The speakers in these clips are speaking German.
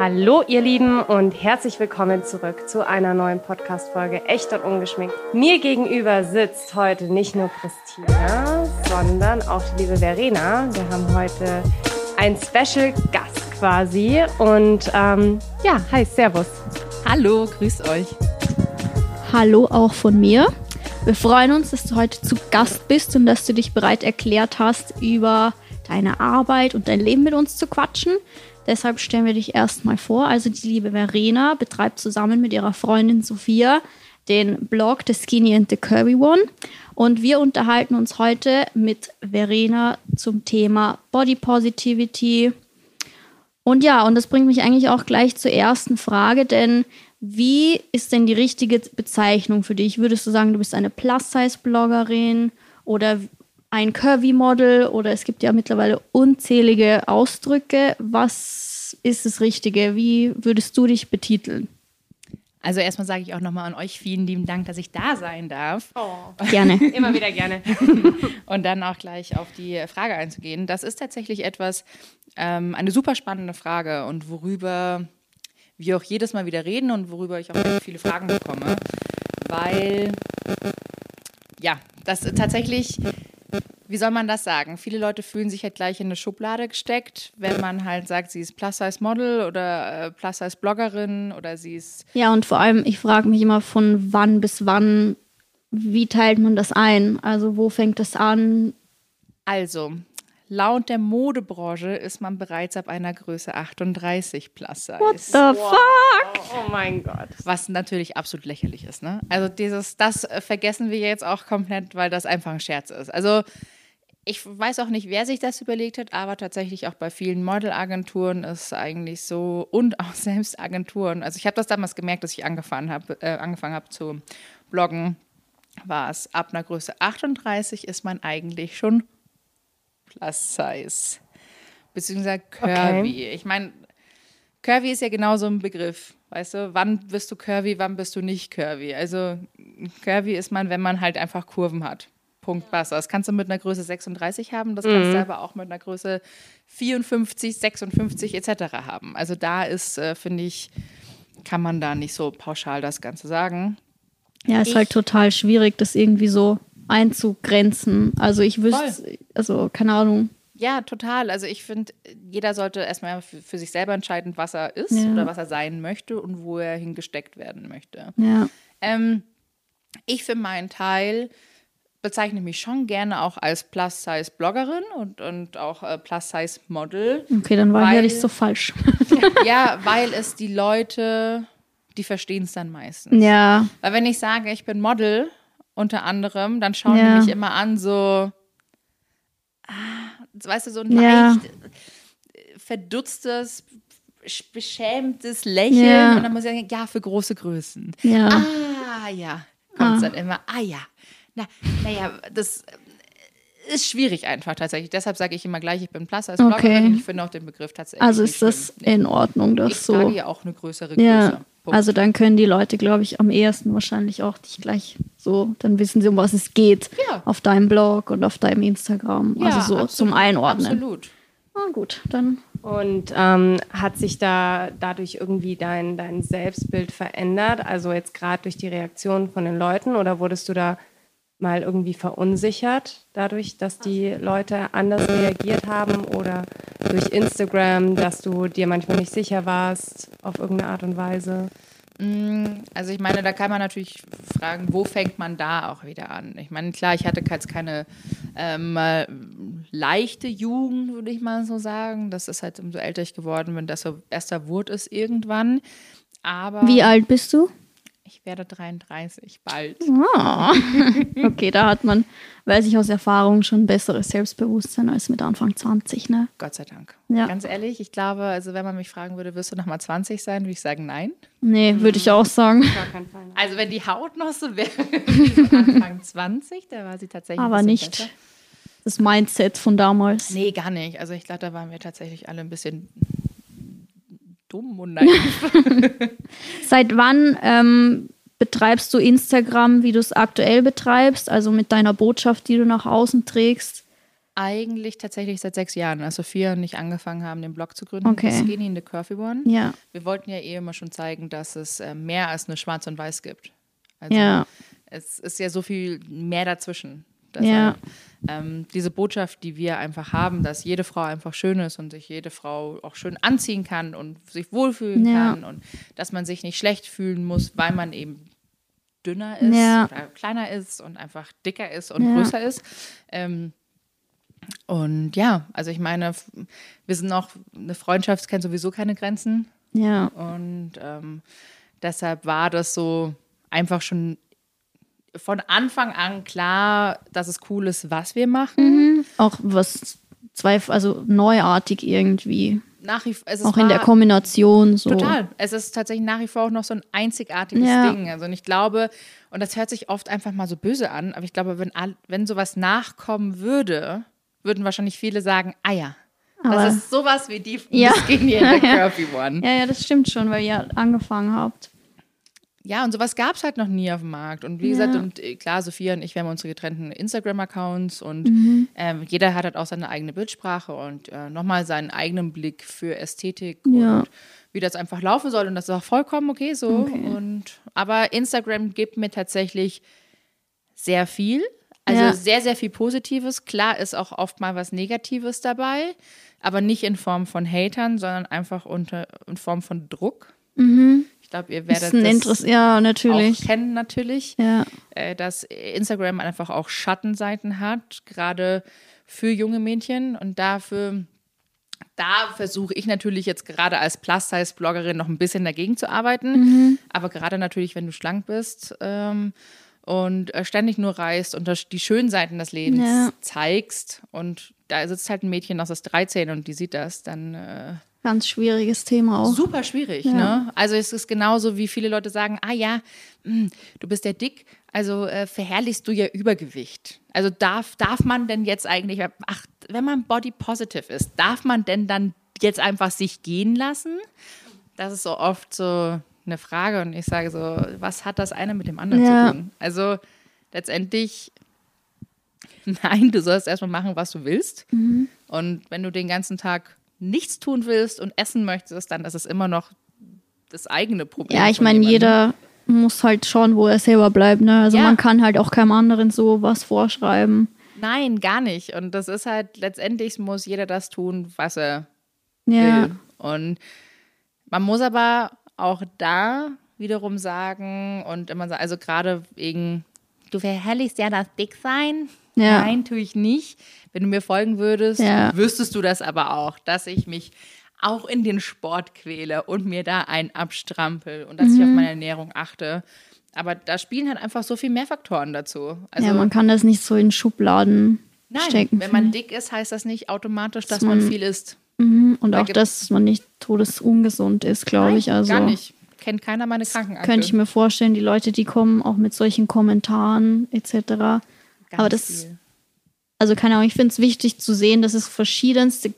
Hallo ihr Lieben und herzlich willkommen zurück zu einer neuen Podcast-Folge Echt und Ungeschminkt. Mir gegenüber sitzt heute nicht nur Christina, sondern auch die liebe Verena. Wir haben heute einen Special Gast quasi und ähm, ja, hi, servus. Hallo, grüß euch. Hallo auch von mir. Wir freuen uns, dass du heute zu Gast bist und dass du dich bereit erklärt hast, über deine Arbeit und dein Leben mit uns zu quatschen. Deshalb stellen wir dich erstmal vor. Also die liebe Verena betreibt zusammen mit ihrer Freundin Sophia den Blog The Skinny and the Curvy One. Und wir unterhalten uns heute mit Verena zum Thema Body Positivity. Und ja, und das bringt mich eigentlich auch gleich zur ersten Frage, denn wie ist denn die richtige Bezeichnung für dich? Würdest du sagen, du bist eine Plus-Size-Bloggerin oder ein Curvy-Model oder es gibt ja mittlerweile unzählige Ausdrücke. Was ist das Richtige? Wie würdest du dich betiteln? Also erstmal sage ich auch nochmal an euch vielen lieben Dank, dass ich da sein darf. Oh. Gerne. Immer wieder gerne. Und dann auch gleich auf die Frage einzugehen. Das ist tatsächlich etwas, ähm, eine super spannende Frage und worüber wir auch jedes Mal wieder reden und worüber ich auch viele Fragen bekomme. Weil, ja, das tatsächlich wie soll man das sagen? Viele Leute fühlen sich halt gleich in eine Schublade gesteckt, wenn man halt sagt, sie ist Plus-Size-Model oder äh, Plus-Size-Bloggerin oder sie ist. Ja, und vor allem, ich frage mich immer, von wann bis wann, wie teilt man das ein? Also, wo fängt das an? Also, laut der Modebranche ist man bereits ab einer Größe 38 Plus-Size. What the fuck? Oh mein Gott. Was natürlich absolut lächerlich ist, ne? Also, dieses, das äh, vergessen wir jetzt auch komplett, weil das einfach ein Scherz ist. Also, ich weiß auch nicht, wer sich das überlegt hat, aber tatsächlich auch bei vielen Modelagenturen ist eigentlich so und auch selbst Agenturen. Also ich habe das damals gemerkt, dass ich angefangen habe, äh, angefangen habe zu bloggen, war es ab einer Größe 38 ist man eigentlich schon Plus Size beziehungsweise Curvy. Okay. Ich meine, Curvy ist ja genau so ein Begriff. Weißt du, wann bist du curvy, wann bist du nicht curvy? Also curvy ist man, wenn man halt einfach Kurven hat. Punkt Wasser. Das kannst du mit einer Größe 36 haben, das kannst mhm. du aber auch mit einer Größe 54, 56 etc. haben. Also da ist, äh, finde ich, kann man da nicht so pauschal das Ganze sagen. Ja, ist ich, halt total schwierig, das irgendwie so einzugrenzen. Also ich wüsste, also keine Ahnung. Ja, total. Also ich finde, jeder sollte erstmal für, für, sich selber entscheiden, was er ist ja. oder was er sein möchte und wo er hingesteckt werden möchte. Ja. Ähm, ich für meinen Teil bezeichne mich schon gerne auch als Plus-Size-Bloggerin und, und auch äh, Plus-Size-Model. Okay, dann war weil, ich ja nicht so falsch. ja, weil es die Leute, die verstehen es dann meistens. Ja. Weil wenn ich sage, ich bin Model, unter anderem, dann schauen ja. die mich immer an, so, ah, weißt du, so ein ja. leicht verdutztes, beschämtes Lächeln. Ja. Und dann muss ich sagen, ja, für große Größen. Ja. Ah, ja. Kommt ah. dann immer, ah ja, na, naja, das ist schwierig einfach tatsächlich. Deshalb sage ich immer gleich, ich bin Plus als okay. ich finde auch den Begriff tatsächlich. Also ist das schlimm. in Ordnung, dass ich so. Ich ja auch eine größere Größe. Ja. Also dann können die Leute, glaube ich, am ehesten wahrscheinlich auch dich gleich so, dann wissen sie, um was es geht ja. auf deinem Blog und auf deinem Instagram. Ja, also so absolut, zum Einordnen. Absolut. Na gut, dann. Und ähm, hat sich da dadurch irgendwie dein, dein Selbstbild verändert? Also jetzt gerade durch die Reaktion von den Leuten oder wurdest du da mal irgendwie verunsichert dadurch, dass die Leute anders reagiert haben oder durch Instagram, dass du dir manchmal nicht sicher warst auf irgendeine Art und Weise? Mm, also ich meine, da kann man natürlich fragen, wo fängt man da auch wieder an? Ich meine, klar, ich hatte jetzt keine ähm, leichte Jugend, würde ich mal so sagen. Das ist halt umso älter ich geworden bin, desto erster wurde es irgendwann. Aber Wie alt bist du? Ich werde 33, bald. Oh. Okay, da hat man, weiß ich aus Erfahrung, schon besseres Selbstbewusstsein als mit Anfang 20, ne? Gott sei Dank. Ja. Ganz ehrlich, ich glaube, also wenn man mich fragen würde, wirst du noch mal 20 sein, würde ich sagen, nein. Nee, würde ich auch sagen. Also wenn die Haut noch so wäre wie Anfang 20, da war sie tatsächlich Aber nicht besser. das Mindset von damals. Nee, gar nicht. Also ich glaube, da waren wir tatsächlich alle ein bisschen dumm und naiv. Seit wann ähm, betreibst du Instagram, wie du es aktuell betreibst, also mit deiner Botschaft, die du nach außen trägst? eigentlich tatsächlich seit sechs Jahren, als Sophia und ich angefangen haben, den Blog zu gründen. Okay. Skinny in the Curvy One. Ja. Wir wollten ja eh immer schon zeigen, dass es äh, mehr als nur Schwarz und Weiß gibt. Also Ja. es ist ja so viel mehr dazwischen. Ja. ähm, diese Botschaft, die wir einfach haben, dass jede Frau einfach schön ist und sich jede Frau auch schön anziehen kann und sich wohlfühlen Ja. kann und dass man sich nicht schlecht fühlen muss, weil man eben dünner ist Ja. oder kleiner ist und einfach dicker ist und größer ist. Ähm, und ja, also ich meine, wir sind noch, eine Freundschaft kennt sowieso keine Grenzen. Ja. Und ähm, deshalb war das so einfach schon von Anfang an klar, dass es cool ist, was wir machen. Auch was zwei, also neuartig irgendwie. Nach wie, es Auch in der Kombination so. Total. Es ist tatsächlich nach wie vor auch noch so ein einzigartiges Ja. Ding. Also und ich glaube, und das hört sich oft einfach mal so böse an, aber ich glaube, wenn, wenn sowas nachkommen würde, würden wahrscheinlich viele sagen, ah ja, Aber- das ist sowas wie die Ja. Skinny and the Curvy One. Ja, ja, das stimmt schon, weil ihr angefangen habt. Ja, und sowas gab es halt noch nie auf dem Markt. Und wie Ja. gesagt, und äh, klar, Sophia und ich, wir haben unsere getrennten Instagram-Accounts und Mhm. ähm, jeder hat halt auch seine eigene Bildsprache und äh, nochmal seinen eigenen Blick für Ästhetik Ja. und wie das einfach laufen soll. Und das ist auch vollkommen okay so. Okay. Und, aber Instagram gibt mir tatsächlich sehr viel. Also Ja. sehr, sehr viel Positives. Klar ist auch oft mal was Negatives dabei, aber nicht in Form von Hatern, sondern einfach unter, in Form von Druck. Ich glaube, ihr Das werdet das ja, natürlich. auch kennen natürlich, Ja. äh, dass Instagram einfach auch Schattenseiten hat, gerade für junge Mädchen und dafür da versuche ich natürlich jetzt gerade als Plus-Size-Bloggerin noch ein bisschen dagegen zu arbeiten. Mhm. Aber gerade natürlich, wenn du schlank bist ähm, und äh, ständig nur reist und das, die schönen Seiten des Lebens Ja. zeigst und da sitzt halt ein Mädchen, das ist 13 und die sieht das, dann äh, Ganz schwieriges Thema auch. Super schwierig, Ja. ne? Also es ist genauso, wie viele Leute sagen, ah ja, mh, du bist ja dick, also äh, verherrlichst du ja Übergewicht. Also darf, darf man denn jetzt eigentlich, ach, wenn man body positive ist, darf man denn dann jetzt einfach sich gehen lassen? Das ist so oft so eine Frage und ich sage so, was hat das eine mit dem anderen Ja. zu tun? Also letztendlich, nein, du sollst erstmal machen, was du willst. Mhm. Und wenn du den ganzen Tag nichts tun willst und essen möchtest, dann ist es immer noch das eigene Problem. Ja, ich meine, jeder muss halt schauen, wo er selber bleibt. Ne? Also Ja. man kann halt auch keinem anderen so was vorschreiben. Nein, gar nicht. Und das ist halt, letztendlich muss jeder das tun, was er Ja. will. Und man muss aber auch da wiederum sagen und immer sagen, also gerade wegen, du verherrlichst ja das Dicksein. Ja. Nein, tue ich nicht. Wenn du mir folgen würdest, Ja. wüsstest du das aber auch, dass ich mich auch in den Sport quäle und mir da einen abstrampel und dass ich Mhm. auf meine Ernährung achte. Aber da spielen halt einfach so viel mehr Faktoren dazu. Also ja, man kann das nicht so in Schubladen Nein, stecken. wenn man dick ist, heißt das nicht automatisch, dass Dass man man- viel isst. Mhm. Und Da auch, dass man nicht todesungesund ist, glaube ich. Also Gar nicht. Kennt keiner meine Krankenakte. könnte ich mir vorstellen, die Leute, die kommen auch mit solchen Kommentaren etc. Ganz aber das- viel. Also keine Ahnung, ich finde es wichtig zu sehen, dass es verschiedenste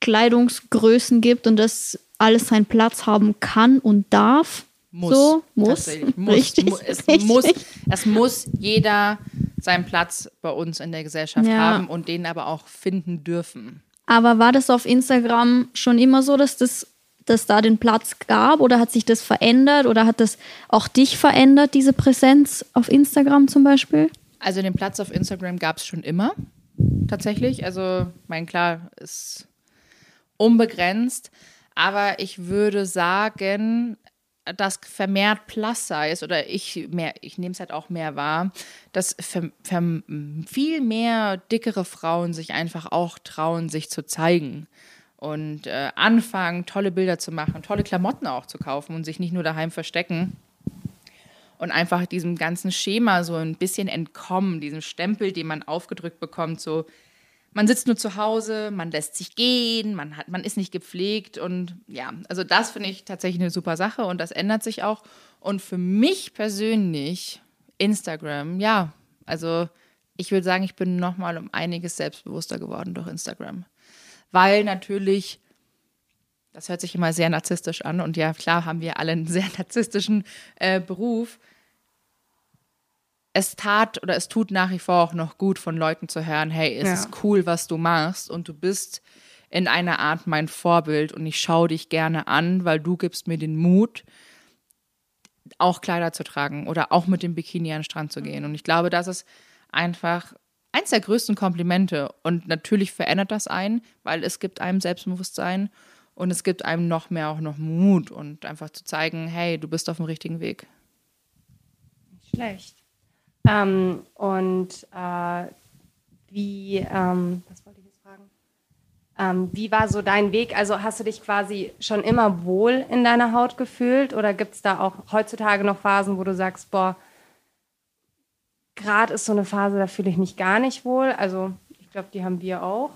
Körperkleidungsgrößen gibt und dass alles seinen Platz haben kann und darf. Muss. So, muss. Muss. Richtig, Mu- es, richtig. muss es muss jeder seinen Platz bei uns in der Gesellschaft Ja. haben und den aber auch finden dürfen. Aber war das auf Instagram schon immer so, dass das dass da den Platz gab oder hat sich das verändert oder hat das auch dich verändert, diese Präsenz auf Instagram zum Beispiel? Also den Platz auf Instagram gab es schon immer, tatsächlich. Also, mein klar, ist unbegrenzt. Aber ich würde sagen, dass vermehrt Plus-Size oder ich mehr, ich nehme es halt auch mehr wahr, dass ver, ver, viel mehr dickere Frauen sich einfach auch trauen, sich zu zeigen und äh, anfangen, tolle Bilder zu machen, tolle Klamotten auch zu kaufen und sich nicht nur daheim verstecken und einfach diesem ganzen Schema so ein bisschen entkommen, diesem Stempel, den man aufgedrückt bekommt, so man sitzt nur zu Hause, man lässt sich gehen, man hat, man ist nicht gepflegt und ja, also das finde ich tatsächlich eine super Sache und das ändert sich auch. Und für mich persönlich Instagram, ja, also ich würde sagen, ich bin noch mal um einiges selbstbewusster geworden durch Instagram, weil natürlich das hört sich immer sehr narzisstisch an und ja, klar haben wir alle einen sehr narzisstischen äh, Beruf. Es tat oder es tut nach wie vor auch noch gut von Leuten zu hören, hey, es Ja. ist cool, was du machst und du bist in einer Art mein Vorbild und ich schaue dich gerne an, weil du gibst mir den Mut, auch Kleider zu tragen oder auch mit dem Bikini an den Strand zu gehen. Und ich glaube, das ist einfach eins der größten Komplimente. Und natürlich verändert das einen, weil es gibt einem Selbstbewusstsein und es gibt einem noch mehr auch noch Mut und einfach zu zeigen, hey, du bist auf dem richtigen Weg. Schlecht. Ähm, und äh, wie, ähm, was wollte ich jetzt fragen? Ähm, wie war so dein Weg? Also hast du dich quasi schon immer wohl in deiner Haut gefühlt oder gibt es da auch heutzutage noch Phasen, wo du sagst, boah, gerade ist so eine Phase, da fühle ich mich gar nicht wohl? Also ich glaube, die haben wir auch.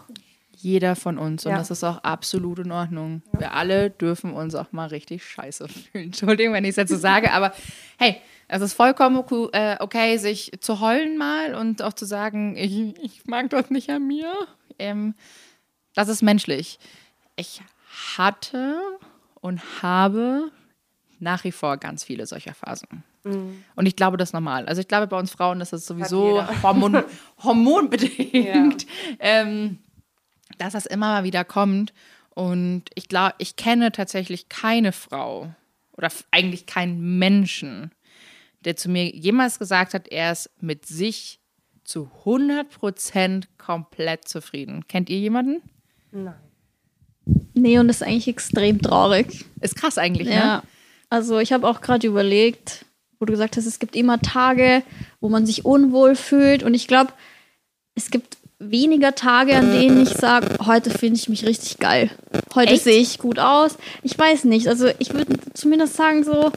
Jeder von uns. Und Ja. das ist auch absolut in Ordnung. Wir alle dürfen uns auch mal richtig scheiße fühlen. Entschuldigung, wenn ich es jetzt so sage, aber hey, es ist vollkommen äh, okay, sich zu heulen mal und auch zu sagen, ich, ich mag das nicht an mir. Ähm, das ist menschlich. Ich hatte und habe nach wie vor ganz viele solcher Phasen. Und ich glaube, das ist normal. Also ich glaube, bei uns Frauen ist das sowieso. Hormon, hormonbedingt. Ähm, dass das immer mal wieder kommt. Und ich glaube, ich kenne tatsächlich keine Frau oder eigentlich keinen Menschen, der zu mir jemals gesagt hat, er ist mit sich zu 100% komplett zufrieden. Kennt ihr jemanden? Nein. Nee, und das ist eigentlich extrem traurig. Ist krass eigentlich, Ja. ne? Also ich habe auch gerade überlegt, wo du gesagt hast, es gibt immer Tage, wo man sich unwohl fühlt. Und ich glaube, es gibt weniger Tage, an denen ich sage, heute finde ich mich richtig geil. Heute sehe ich gut aus. Ich weiß nicht. Also ich würde zumindest sagen, so,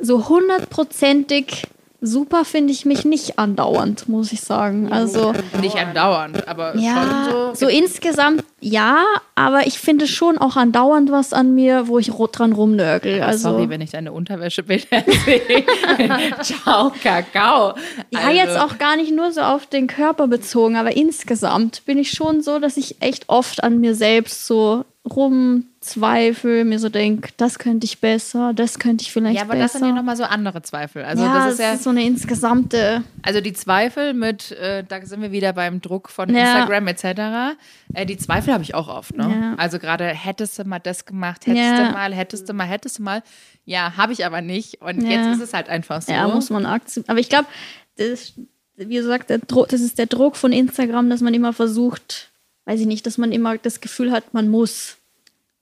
so hundertprozentig super finde ich mich nicht andauernd, muss ich sagen. Also. Nicht andauernd, aber Ja, schon so, so. insgesamt ja, aber ich finde schon auch andauernd was an mir, wo ich ro- dran rumnörgel. Also, Sorry, wenn ich deine Unterwäschebilder sehe. Ciao, Kakao. ja, Also, jetzt auch gar nicht nur so auf den Körper bezogen, aber insgesamt bin ich schon so, dass ich echt oft an mir selbst so rumzweifle, mir so denke, das könnte ich besser, das könnte ich vielleicht Ja, aber besser. das sind ja nochmal so andere Zweifel. Also ja, das ist ja, so eine insgesamte. also die Zweifel mit, äh, da sind wir wieder beim Druck von Ja. Instagram etc. Äh, die Zweifel habe ich auch oft, ne? Ja. Also gerade hättest du mal das gemacht, hättest du mal, hättest du mal, hättest du mal. Ja, habe ich aber nicht. Und jetzt ist es halt einfach so. Ja, muss man akzeptieren. Aber ich glaube, wie gesagt, der Druck, das ist der Druck von Instagram, dass man immer versucht, weiß ich nicht, dass man immer das Gefühl hat, man muss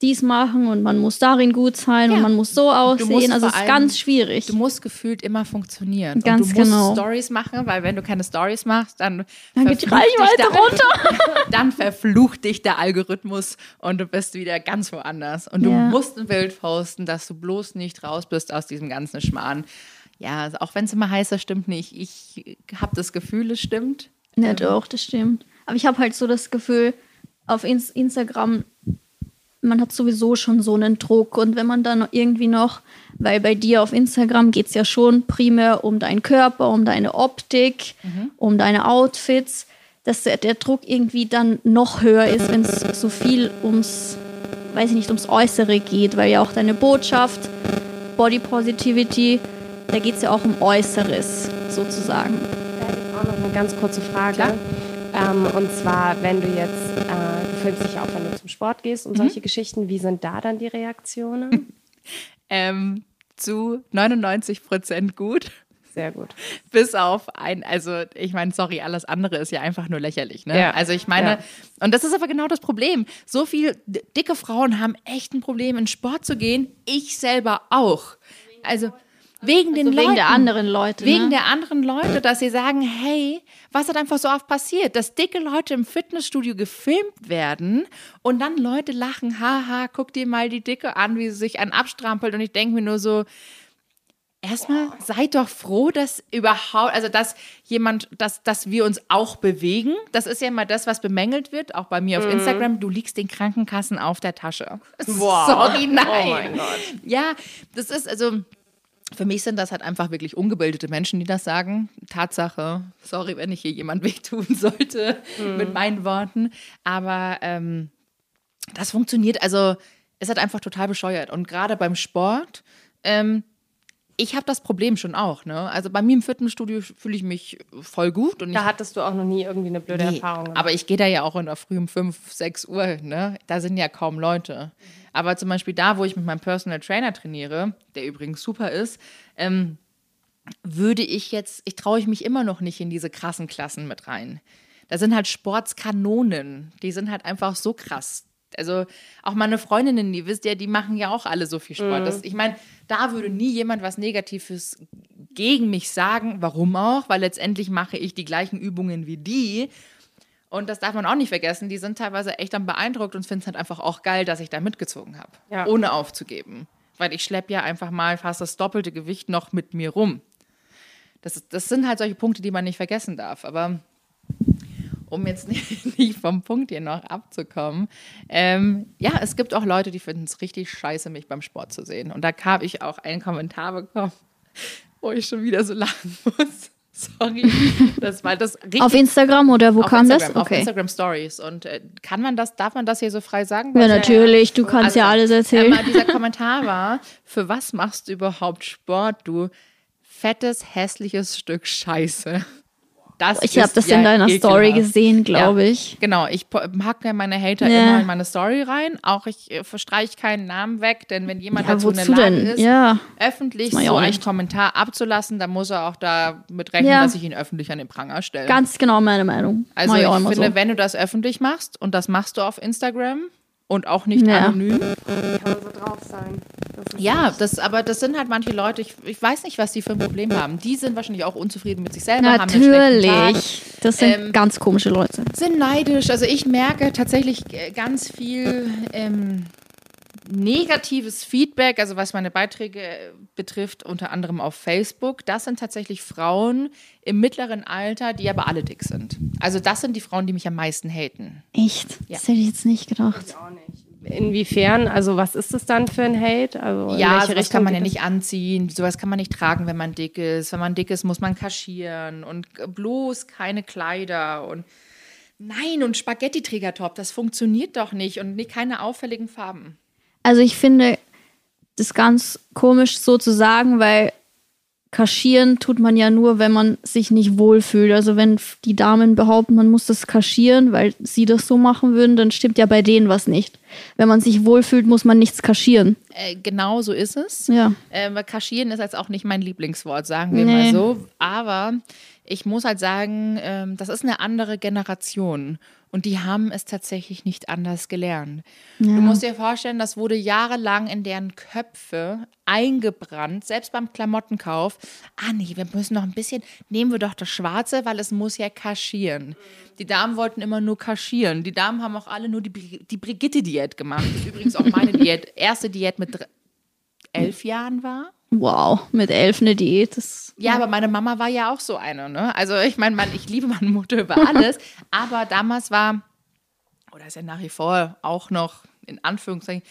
dies machen und man muss darin gut sein Ja. und man muss so musst aussehen. Also es ist ganz schwierig. Du musst gefühlt immer funktionieren. Ganz und du musst genau. Stories machen, weil wenn du keine Stories machst, dann, Dann geht die verflucht dich Reichweite der- runter. Dann verflucht dich der Algorithmus und du bist wieder ganz woanders. Und du Ja. musst ein Bild posten, dass du bloß nicht raus bist aus diesem ganzen Schmarrn. Ja, also auch wenn es immer heißt, das stimmt nicht. Ich habe das Gefühl, es stimmt. Ja, doch, das stimmt. Aber ich habe halt so das Gefühl, auf Ins Instagram, man hat sowieso schon so einen Druck. Und wenn man dann irgendwie noch, weil bei dir auf Instagram geht es ja schon primär um deinen Körper, um deine Optik, um deine Outfits, dass der, der Druck irgendwie dann noch höher ist, wenn es so viel ums, weiß ich nicht, ums Äußere geht, weil ja auch deine Botschaft, Body Positivity, da geht es ja auch um Äußeres sozusagen. Da hätte ich auch noch eine ganz kurze Frage. Ähm, und zwar, wenn du jetzt, dich ja auch, wenn du zum Sport gehst und solche Geschichten, wie sind da dann die Reaktionen? Ähm, zu 99 Prozent gut. Sehr gut. Bis auf ein, also ich meine, sorry, alles andere ist ja einfach nur lächerlich. Ne? Ja. Also ich meine, Ja. und das ist aber genau das Problem. So viel d- dicke Frauen haben echt ein Problem, in Sport zu gehen. Ich selber auch. Also wegen den Also wegen Leuten. der anderen Leute. Wegen ne? der anderen Leute, dass sie sagen, hey, was hat einfach so oft passiert, dass dicke Leute im Fitnessstudio gefilmt werden und dann Leute lachen, haha, guck dir mal die Dicke an, wie sie sich einen abstrampelt und ich denke mir nur so, erstmal seid doch froh, dass überhaupt, also dass jemand, dass, dass wir uns auch bewegen. Das ist ja mal das, was bemängelt wird, auch bei mir auf Instagram. Du liegst den Krankenkassen auf der Tasche. Sorry, nein. Oh mein Gott. Ja, das ist also. Für mich sind das halt einfach wirklich ungebildete Menschen, die das sagen. Tatsache. Sorry, wenn ich hier jemand wehtun sollte mit meinen Worten. Aber ähm, das funktioniert. Also, es hat einfach total bescheuert. Und gerade beim Sport, ähm, ich habe das Problem schon auch. Ne? Also bei mir im Fitnessstudio fühle ich mich voll gut. Und Da hattest du auch noch nie irgendwie eine blöde nee, Erfahrung gemacht. aber ich gehe da ja auch in der Früh um 5, 6 Uhr. Ne? Da sind ja kaum Leute. Aber zum Beispiel da, wo ich mit meinem Personal Trainer trainiere, der übrigens super ist, ähm, würde ich jetzt, ich traue ich mich immer noch nicht in diese krassen Klassen mit rein. Da sind halt Sportskanonen, die sind halt einfach so krass. Also auch meine Freundinnen, die wisst ja, die machen ja auch alle so viel Sport. Das, ich meine, da würde nie jemand was Negatives gegen mich sagen. Warum auch? Weil letztendlich mache ich die gleichen Übungen wie die. Und das darf man auch nicht vergessen. Die sind teilweise echt dann beeindruckt und finden es halt einfach auch geil, dass ich da mitgezogen habe. Ja. Ohne aufzugeben. Weil ich schleppe ja einfach mal fast das doppelte Gewicht noch mit mir rum. Das, das sind halt solche Punkte, die man nicht vergessen darf. Aber um jetzt nicht, nicht vom Punkt hier noch abzukommen, ähm, ja, es gibt auch Leute, die finden es richtig scheiße, mich beim Sport zu sehen. Und da habe ich auch einen Kommentar bekommen, wo ich schon wieder so lachen muss. Sorry. Das war das richtig. Auf Instagram oder wo auf kam das? Instagram, Auf Okay. Instagram Stories. Und äh, kann man das, darf man das hier so frei sagen? Ja, Weil- natürlich, du kannst ja alles erzählen. Aber dieser Kommentar war, für was machst du überhaupt Sport, du fettes, hässliches Stück Scheiße. Das Ich habe das ja in deiner Story ekelhaft. gesehen, glaube Ja. ich. Genau, ich packe meine Hater Ja. immer in meine Story rein. Auch ich äh, verstreiche keinen Namen weg, denn wenn jemand dazu in der Lage denn? ist, Ja. öffentlich ich so einen. Kommentar abzulassen, dann muss er auch damit rechnen, dass ich ihn öffentlich an den Pranger stelle. Ganz genau meine Meinung. Also Mach ich, immer finde, so. wenn du das öffentlich machst und das machst du auf Instagram und auch nicht Ja. anonym, kann so drauf sein. Das Ja, das, aber das sind halt manche Leute, ich, ich weiß nicht, was die für ein Problem haben. Die sind wahrscheinlich auch unzufrieden mit sich selber, Natürlich. Das sind Ähm, ganz komische Leute. sind neidisch. Also ich merke tatsächlich äh, ganz viel ähm, negatives Feedback, also was meine Beiträge äh, betrifft, unter anderem auf Facebook. Das sind tatsächlich Frauen im mittleren Alter, die aber alle dick sind. Also das sind die Frauen, die mich am meisten haten. Echt? Das hätte ich jetzt nicht gedacht. auch nicht. Inwiefern? Also was ist das dann für ein Hate? Also Ja, welche sowas Richtung kann man ja nicht anziehen, sowas kann man nicht tragen, wenn man dick ist. Wenn man dick ist, muss man kaschieren und bloß keine Kleider und nein, und Spaghetti-Trägertop, das funktioniert doch nicht und nicht, keine auffälligen Farben. Also ich finde das ganz komisch so zu sagen, weil kaschieren tut man ja nur, wenn man sich nicht wohlfühlt. Also wenn die Damen behaupten, man muss das kaschieren, weil sie das so machen würden, dann stimmt ja bei denen was nicht. Wenn man sich wohlfühlt, muss man nichts kaschieren. Äh, genau so ist es. Ja. Äh, kaschieren ist jetzt auch nicht mein Lieblingswort, sagen wir Nee. mal so. Aber ich muss halt sagen, ähm, das ist eine andere Generation. Und die haben es tatsächlich nicht anders gelernt. Du musst dir vorstellen, das wurde jahrelang in deren Köpfe eingebrannt, selbst beim Klamottenkauf. Ah nee, wir müssen noch ein bisschen, nehmen wir doch das Schwarze, weil es muss ja kaschieren. Die Damen wollten immer nur kaschieren. Die Damen haben auch alle nur die, die Brigitte-Diät gemacht. Das ist übrigens auch meine Diät. Erste Diät mit elf Jahren war. Wow, mit elf eine Diät. Das Ja, aber meine Mama war ja auch so eine. Ne? Also ich meine, mein, ich liebe meine Mutter über alles. aber damals war, oder ist ja nach wie vor auch noch in Anführungszeichen,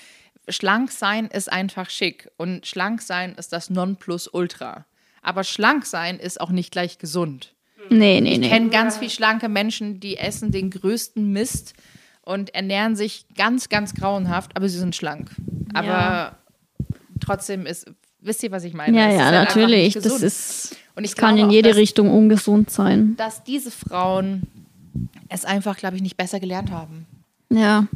schlank sein ist einfach schick. Und schlank sein ist das Nonplusultra. Aber schlank sein ist auch nicht gleich gesund. nee, nee, Ich nee. kenne ganz viel schlanke Menschen, die essen den größten Mist und ernähren sich ganz, ganz grauenhaft, aber sie sind schlank. Aber Ja. Trotzdem ist, wisst ihr, was ich meine? Ja, ist ja, halt natürlich. Das ist, Und ich das kann glaube in auch, jede dass- Richtung ungesund sein. dass diese Frauen es einfach, glaube ich, nicht besser gelernt haben. Ja.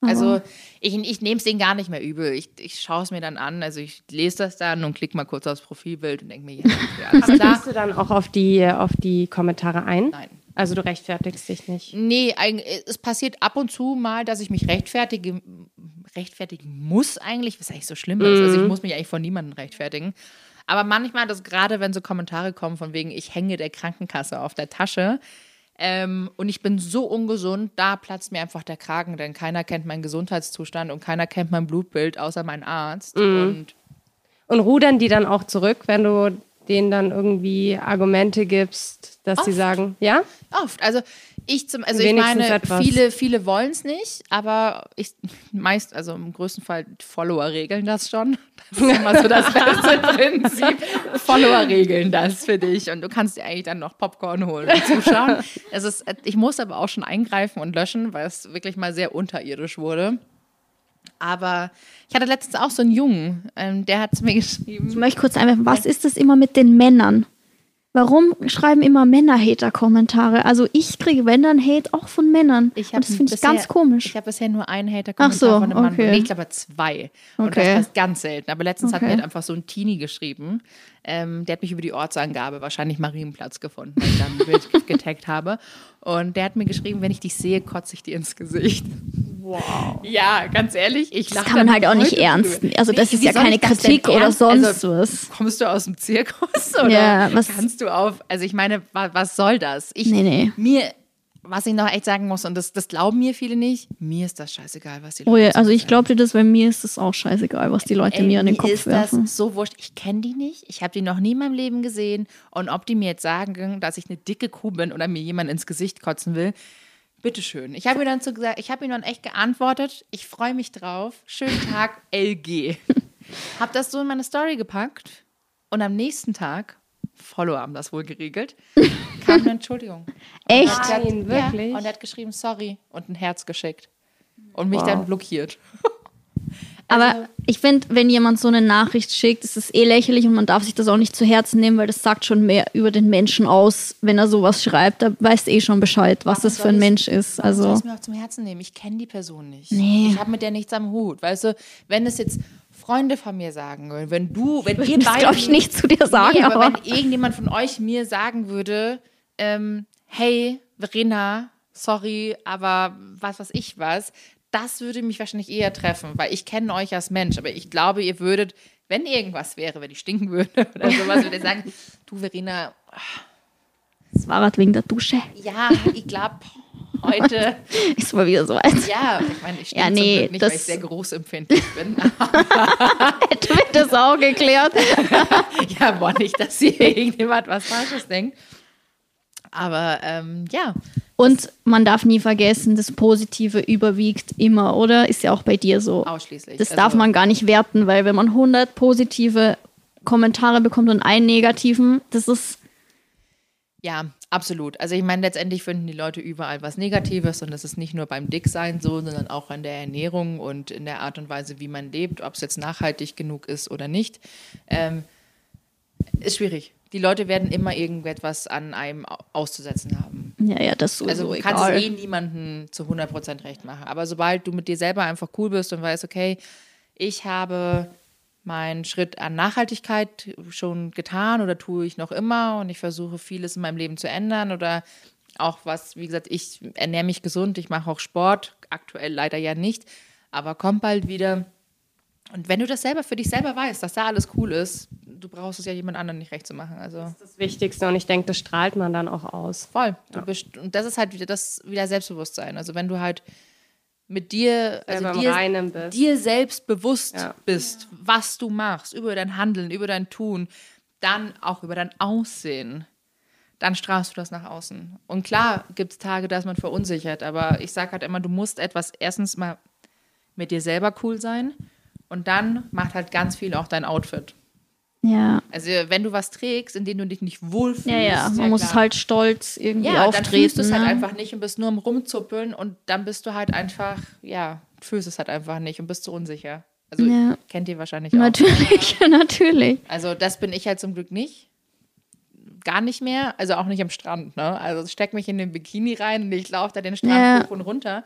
Also ich, ich nehme es denen gar nicht mehr übel. Ich, ich schaue es mir dann an. Also ich lese das dann und klicke mal kurz aufs Profilbild und denke mir, ja, alles Aber klar. gehst du dann auch auf die, auf die Kommentare ein? Nein. Also du rechtfertigst dich nicht. Nee, es passiert ab und zu mal, dass ich mich rechtfertige, rechtfertigen muss eigentlich, was eigentlich so schlimm ist. Also ich muss mich eigentlich von niemandem rechtfertigen. Aber manchmal, das gerade wenn so Kommentare kommen von wegen, ich hänge der Krankenkasse auf der Tasche ähm, und ich bin so ungesund, da platzt mir einfach der Kragen, denn keiner kennt meinen Gesundheitszustand und keiner kennt mein Blutbild außer mein Arzt. Und Und rudern die dann auch zurück, wenn du denen dann irgendwie Argumente gibst, dass sie sagen, ja? Oft. Also ich zum, also ich meine, etwas. viele, viele wollen es nicht, aber ich meist, also im größten Fall Follower regeln das schon. Das ist immer so das beste Prinzip. Follower regeln das für dich und du kannst dir eigentlich dann noch Popcorn holen und zuschauen. Es ist, ich muss aber auch schon eingreifen und löschen, weil es wirklich mal sehr unterirdisch wurde. Aber ich hatte letztens auch so einen Jungen, ähm, der hat es mir Ich geschrieben. möchte kurz einwerfen, was ist das immer mit den Männern? Warum schreiben immer Männer Hater-Kommentare? Also ich kriege, wenn dann Hate, auch von Männern. Ich Und das finde ich ganz komisch. Ich habe bisher nur einen Hater-Kommentar so, von einem Mann. okay. Nee, ich glaube zwei. Und Okay. das ist ganz selten. Aber letztens hat Okay. mir halt einfach so ein Teenie geschrieben. Ähm, der hat mich über die Ortsangabe, wahrscheinlich Marienplatz gefunden, weil ich da ein Bild getaggt habe. Und der hat mir geschrieben, wenn ich dich sehe, kotze ich dir ins Gesicht. Wow. Ja, ganz ehrlich, ich Das lache kann man halt auch nicht ernst drüber. nehmen. Also das ist wie ja keine das Kritik oder ernst- sonst also, was. Kommst du aus dem Zirkus oder Ja, was- kannst du auf? Also ich meine, wa was soll das? Ich, Nee, nee. Mir, was ich noch echt sagen muss, und das, das glauben mir viele nicht, mir ist das scheißegal, was die Leute Oh ja, also mir ich glaube dir das, weil mir ist es auch scheißegal, was die Leute Ey, mir an den Kopf ist werfen. das so wurscht. Ich kenne die nicht. Ich habe die noch nie in meinem Leben gesehen. Und ob die mir jetzt sagen, dass ich eine dicke Kuh bin oder mir jemand ins Gesicht kotzen will, bitteschön. Ich habe mir dann so gesagt, ich habe ihm dann echt geantwortet. Ich freue mich drauf. Schönen Tag, LG. habe das so in meine Story gepackt. Und am nächsten Tag, Follower haben das wohl geregelt, kam eine Entschuldigung. Echt? Er hat- Nein, wirklich? Ja, und er hat geschrieben, sorry, und ein Herz geschickt. Und mich dann blockiert. Also Aber ich finde, wenn jemand so eine Nachricht schickt, ist es eh lächerlich und man darf sich das auch nicht zu Herzen nehmen, weil das sagt schon mehr über den Menschen aus, wenn er sowas schreibt. Da weiß eh schon Bescheid, was das für ein Mensch ist. Warum soll Also ich mir auch zum Herzen nehmen? Ich kenne die Person nicht. Nee. Ich habe mit der nichts am Hut. Weißt du, wenn es jetzt Freunde von mir sagen würden, wenn du, wenn ihr das beide. glaube ich nicht zu dir sagen, nee, aber, aber, wenn irgendjemand von euch mir sagen würde, ähm, hey, Verena, sorry, aber was weiß ich was, das würde mich wahrscheinlich eher treffen, weil ich kenne euch als Mensch, aber ich glaube, ihr würdet, wenn irgendwas wäre, wenn ich stinken würde oder sowas, würdet ihr sagen, du Verena, das war halt wegen der Dusche. ja, ich glaube, heute Ist mal wieder so eins. Ja, ich meine, ich Ja, ja, nee, nicht, weil ich sehr großempfindlich bin. Hätte mir das auch geklärt. ja, boah, nicht, dass hier irgendjemand was Falsches denkt. Aber ähm, ja, Und man darf nie vergessen, das Positive überwiegt immer, oder? Ist ja auch bei dir so. ausschließlich. Das Also, darf man gar nicht werten, weil wenn man 100 positive Kommentare bekommt und einen negativen, das ist Ja, absolut. Also ich meine, letztendlich finden die Leute überall was Negatives und das ist nicht nur beim Dicksein so, sondern auch an der Ernährung und in der Art und Weise, wie man lebt, ob es jetzt nachhaltig genug ist oder nicht. Ähm, ist schwierig. Die Leute werden immer irgendetwas an einem au- auszusetzen haben. ja, ja, das sowieso Also du kannst egal. es eh niemandem zu 100% recht machen. Aber sobald du mit dir selber einfach cool bist und weißt, okay, ich habe meinen Schritt an Nachhaltigkeit schon getan oder tue ich noch immer und ich versuche vieles in meinem Leben zu ändern oder auch was, wie gesagt, ich ernähre mich gesund, ich mache auch Sport, aktuell leider ja nicht, aber kommt bald wieder. Und wenn du das selber für dich selber weißt, dass da alles cool ist, du brauchst es ja jemand anderem nicht recht zu machen. Also Das ist das Wichtigste und ich denke, das strahlt man dann auch aus. Voll. Du bist, und das ist halt wieder das wieder Selbstbewusstsein. Also wenn du halt mit dir, also dir, dir selbst bewusst Ja. bist, was du machst, über dein Handeln, über dein Tun, dann auch über dein Aussehen, dann strahlst du das nach außen. Und klar gibt es Tage, da ist man verunsichert, aber ich sage halt immer, du musst etwas erstens mal mit dir selber cool sein und dann macht halt ganz viel auch dein Outfit. Ja, Also wenn du was trägst, in dem du dich nicht wohlfühlst, ja, ja. Man ja muss klar. halt stolz irgendwie Ja, dann auftreten. fühlst du es halt ne? einfach nicht und bist nur am Rumzuppeln und dann bist du halt einfach, ja, fühlst es halt einfach nicht und bist zu unsicher. Also Ja. kennt ihr wahrscheinlich auch. Natürlich, natürlich. Also das bin ich halt zum Glück nicht. Gar nicht mehr, also auch nicht am Strand. Ne? Also steck mich in den Bikini rein und ich laufe da den Strand Ja. hoch und runter,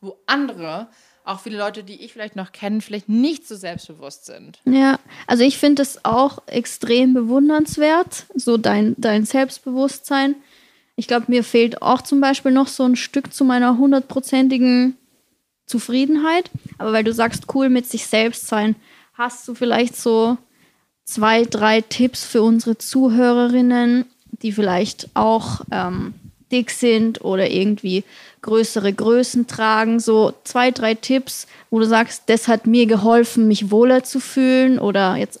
wo andere, auch viele Leute, die ich vielleicht noch kenne, vielleicht nicht so selbstbewusst sind. Ja, also ich finde es auch extrem bewundernswert, so dein, dein Selbstbewusstsein. Ich glaube, mir fehlt auch zum Beispiel noch so ein Stück zu meiner hundertprozentigen Zufriedenheit. Aber weil du sagst, cool mit sich selbst sein, hast du vielleicht so zwei, drei Tipps für unsere Zuhörerinnen, die vielleicht auch ähm, dick sind oder irgendwie größere Größen tragen. So zwei, drei Tipps, wo du sagst, das hat mir geholfen, mich wohler zu fühlen oder jetzt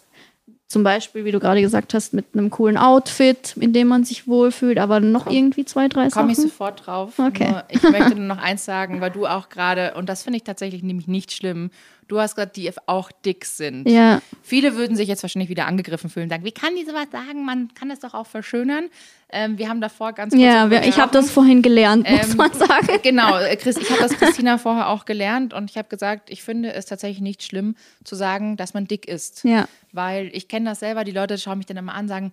zum Beispiel, wie du gerade gesagt hast, mit einem coolen Outfit, in dem man sich wohlfühlt, aber noch irgendwie zwei, drei Komme ich Sachen. sofort drauf. Okay. Nur ich möchte nur noch eins sagen, weil du auch gerade, und das finde ich tatsächlich nämlich nicht schlimm, Du hast gesagt, die auch dick sind. Ja. Viele würden sich jetzt wahrscheinlich wieder angegriffen fühlen und sagen, wie kann die sowas sagen? Man kann das doch auch verschönern. Ähm, wir haben davor ganz kurz Ja, wir, ich habe das vorhin gelernt, muss Ähm, man sagen. Genau, äh, Chris, ich habe das Christina vorher auch gelernt und ich habe gesagt, ich finde es tatsächlich nicht schlimm zu sagen, dass man dick ist. Ja. Weil ich kenne das selber, die Leute schauen mich dann immer an, sagen,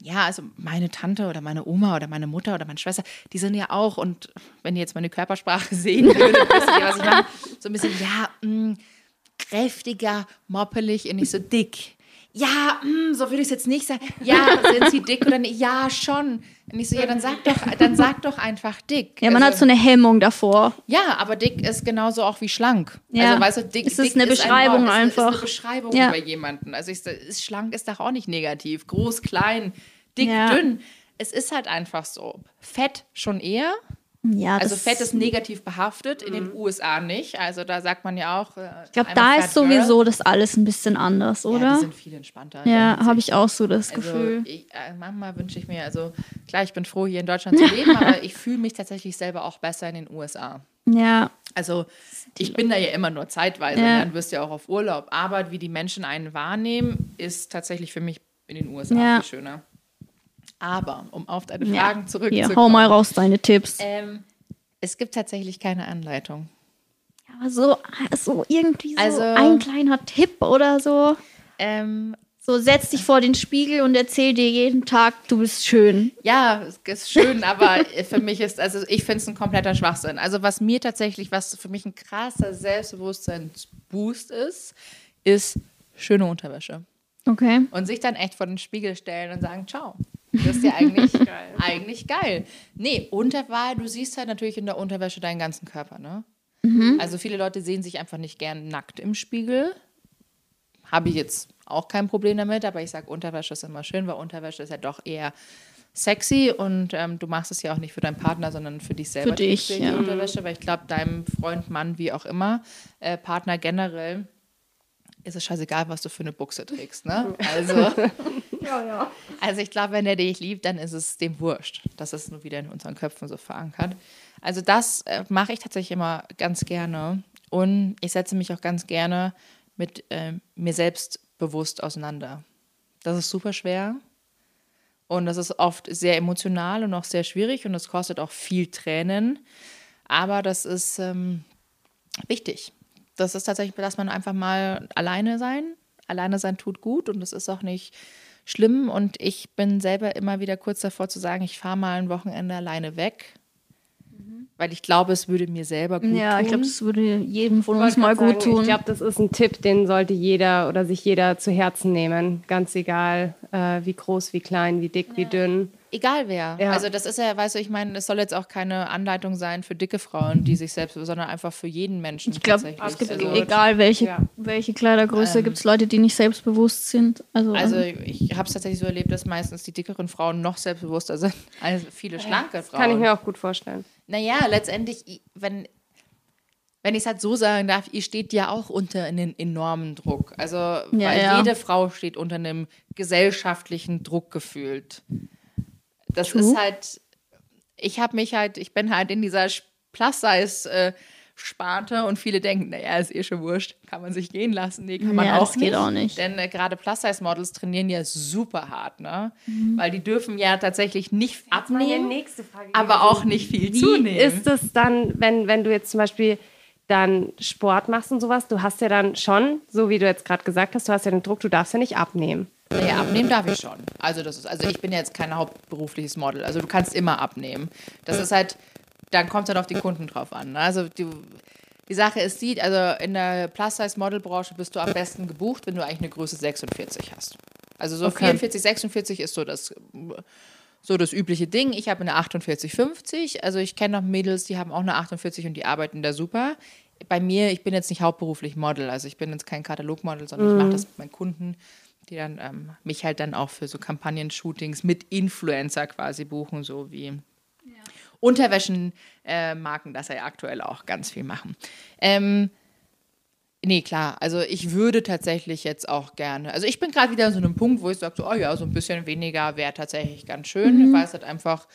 ja, also meine Tante oder meine Oma oder meine Mutter oder meine Schwester, die sind ja auch, und wenn ihr jetzt meine Körpersprache sehen würdet, wisst ihr, was ich meine, so ein bisschen, ja, mh, kräftiger, moppelig und nicht so dick. Ja, mh, so würde ich es jetzt nicht sagen. Ja, sind sie dick oder nicht? Ja, schon. Und ich so, ja, dann sag doch, dann sag doch einfach dick. Ja, man hat Also- so eine Hemmung davor. ja, aber dick ist genauso auch wie schlank. Ja. Also weißt du, dick, Es ist dick eine Beschreibung ein Wort. Es ist- einfach. Ist eine Beschreibung Ja. über jemanden. Also ich, ist schlank ist doch auch nicht negativ. Groß, klein, dick, Ja. dünn. Es ist halt einfach so. Fett schon eher. Ja, Also Fett ist negativ behaftet, in den USA nicht. Also da sagt man ja auch. äh, ich glaube, da ist sowieso das alles ein bisschen anders, Ja, oder? die sind viel entspannter. Ja, habe ich auch so das also Gefühl. ich, äh, manchmal wünsche ich mir, also klar, ich bin froh, hier in Deutschland zu leben, aber ich fühle mich tatsächlich selber auch besser in den USA. Ja, Also ich bin da ja immer nur zeitweise, Ja. dann wirst du ja auch auf Urlaub. Aber wie die Menschen einen wahrnehmen, ist tatsächlich für mich in den USA Ja. viel schöner. Aber um auf deine ja. Fragen Hier, zurückzukommen. hau mal raus deine Tipps. Ähm, es gibt tatsächlich keine Anleitung. Aber so, so irgendwie so Also- ein kleiner Tipp oder so. Ähm, So, setz dich vor den Spiegel und erzähl dir jeden Tag, du bist schön. ja, es ist schön, aber für mich ist, also ich finde es ein kompletter Schwachsinn. Also was mir tatsächlich, was für mich ein krasser Selbstbewusstseinsboost ist, ist schöne Unterwäsche. Okay. und sich dann echt vor den Spiegel stellen und sagen, ciao. Das ist ja eigentlich geil. eigentlich geil. Nee, Unterwahl, du siehst halt natürlich in der Unterwäsche deinen ganzen Körper, ne? Also viele Leute sehen sich einfach nicht gern nackt im Spiegel. Habe ich jetzt auch kein Problem damit, aber ich sage, Unterwäsche ist immer schön, weil Unterwäsche ist ja doch eher sexy und ähm, du machst es ja auch nicht für deinen Partner, sondern für dich selber. Für dich, die ja. Unterwäsche, weil ich glaube, deinem Freund, Mann, wie auch immer, äh, Partner generell, ist es scheißegal, was du für eine Buchse trägst, ne? Also, also ich glaube, wenn er dich liebt, dann ist es dem wurscht. Das ist nur wieder in unseren Köpfen so verankert. Also das äh, mache ich tatsächlich immer ganz gerne. Und ich setze mich auch ganz gerne mit ähm, mir selbst bewusst auseinander. Das ist super schwer. Und das ist oft sehr emotional und auch sehr schwierig und das kostet auch viel Tränen. Aber das ist ähm, wichtig. Das ist tatsächlich, dass man einfach mal alleine sein. Alleine sein tut gut und das ist auch nicht schlimm. Und ich bin selber immer wieder kurz davor zu sagen, ich fahre mal ein Wochenende alleine weg. Weil ich glaube, es würde mir selber gut Ja, tun. ich glaube, das würde jedem von uns mal grad gut sagen, tun. Ich glaube, das ist ein Tipp, den sollte jeder oder sich jeder zu Herzen nehmen. Ganz egal, äh, wie groß, wie klein, wie dick, wie dünn. Egal wer. Ja. Also das ist ja, weißt du, ich meine, es soll jetzt auch keine Anleitung sein für dicke Frauen, die sich selbst, sondern einfach für jeden Menschen. ich glaube, tatsächlich. es gibt also, egal welche, Ja. welche Kleidergröße, gibt es Leute, die nicht selbstbewusst sind. Also, Also ich habe es tatsächlich so erlebt, dass meistens die dickeren Frauen noch selbstbewusster sind als viele schlanke Frauen. Kann ich mir auch gut vorstellen. Naja, letztendlich, i- wenn, wenn ich es halt so sagen darf, ihr steht ja auch unter einem enormen Druck. Also, weil ja. jede Frau steht unter einem gesellschaftlichen Druck gefühlt. Das True. ist halt, ich habe mich halt, ich bin halt in dieser Plus-Size- äh, Sparte und viele denken, naja, ist eh schon wurscht, kann man sich gehen lassen. Nee, kann man Ja, auch das geht nicht. auch nicht. Denn äh, gerade Plus-Size-Models trainieren ja super hart, ne? Mhm. Weil die dürfen ja tatsächlich nicht abnehmen, nächste Frage. aber auch nicht viel Wie zunehmen. ist es dann, wenn, wenn du jetzt zum Beispiel dann Sport machst und sowas? Du hast ja dann schon, so wie du jetzt gerade gesagt hast, du hast ja den Druck, du darfst ja nicht abnehmen. Naja, abnehmen darf ich schon. Also das ist, also ich bin jetzt kein hauptberufliches Model. Also du kannst immer abnehmen. Das ist halt, dann kommt es halt auf die Kunden drauf an. ne? Also die, die Sache ist die, also in der Plus-Size-Model-Branche bist du am besten gebucht, wenn du eigentlich eine Größe 46 hast. Also so Okay. 44, 46 ist so das, so das übliche Ding. Ich habe eine 48, 50. Also ich kenne noch Mädels, die haben auch eine 48 und die arbeiten da super. Bei mir, ich bin jetzt nicht hauptberuflich Model, also ich bin jetzt kein Katalogmodel, sondern ich mache das mit meinen Kunden, die dann ähm, mich halt dann auch für so Kampagnen-Shootings mit Influencer quasi buchen, so wie Unterwäschenmarken äh, Marken, das ja aktuell auch ganz viel machen. Ähm, nee, klar, also ich würde tatsächlich jetzt auch gerne, also ich bin gerade wieder an so einem Punkt, wo ich sage, so, oh ja, so ein bisschen weniger wäre tatsächlich ganz schön, weil es halt einfach,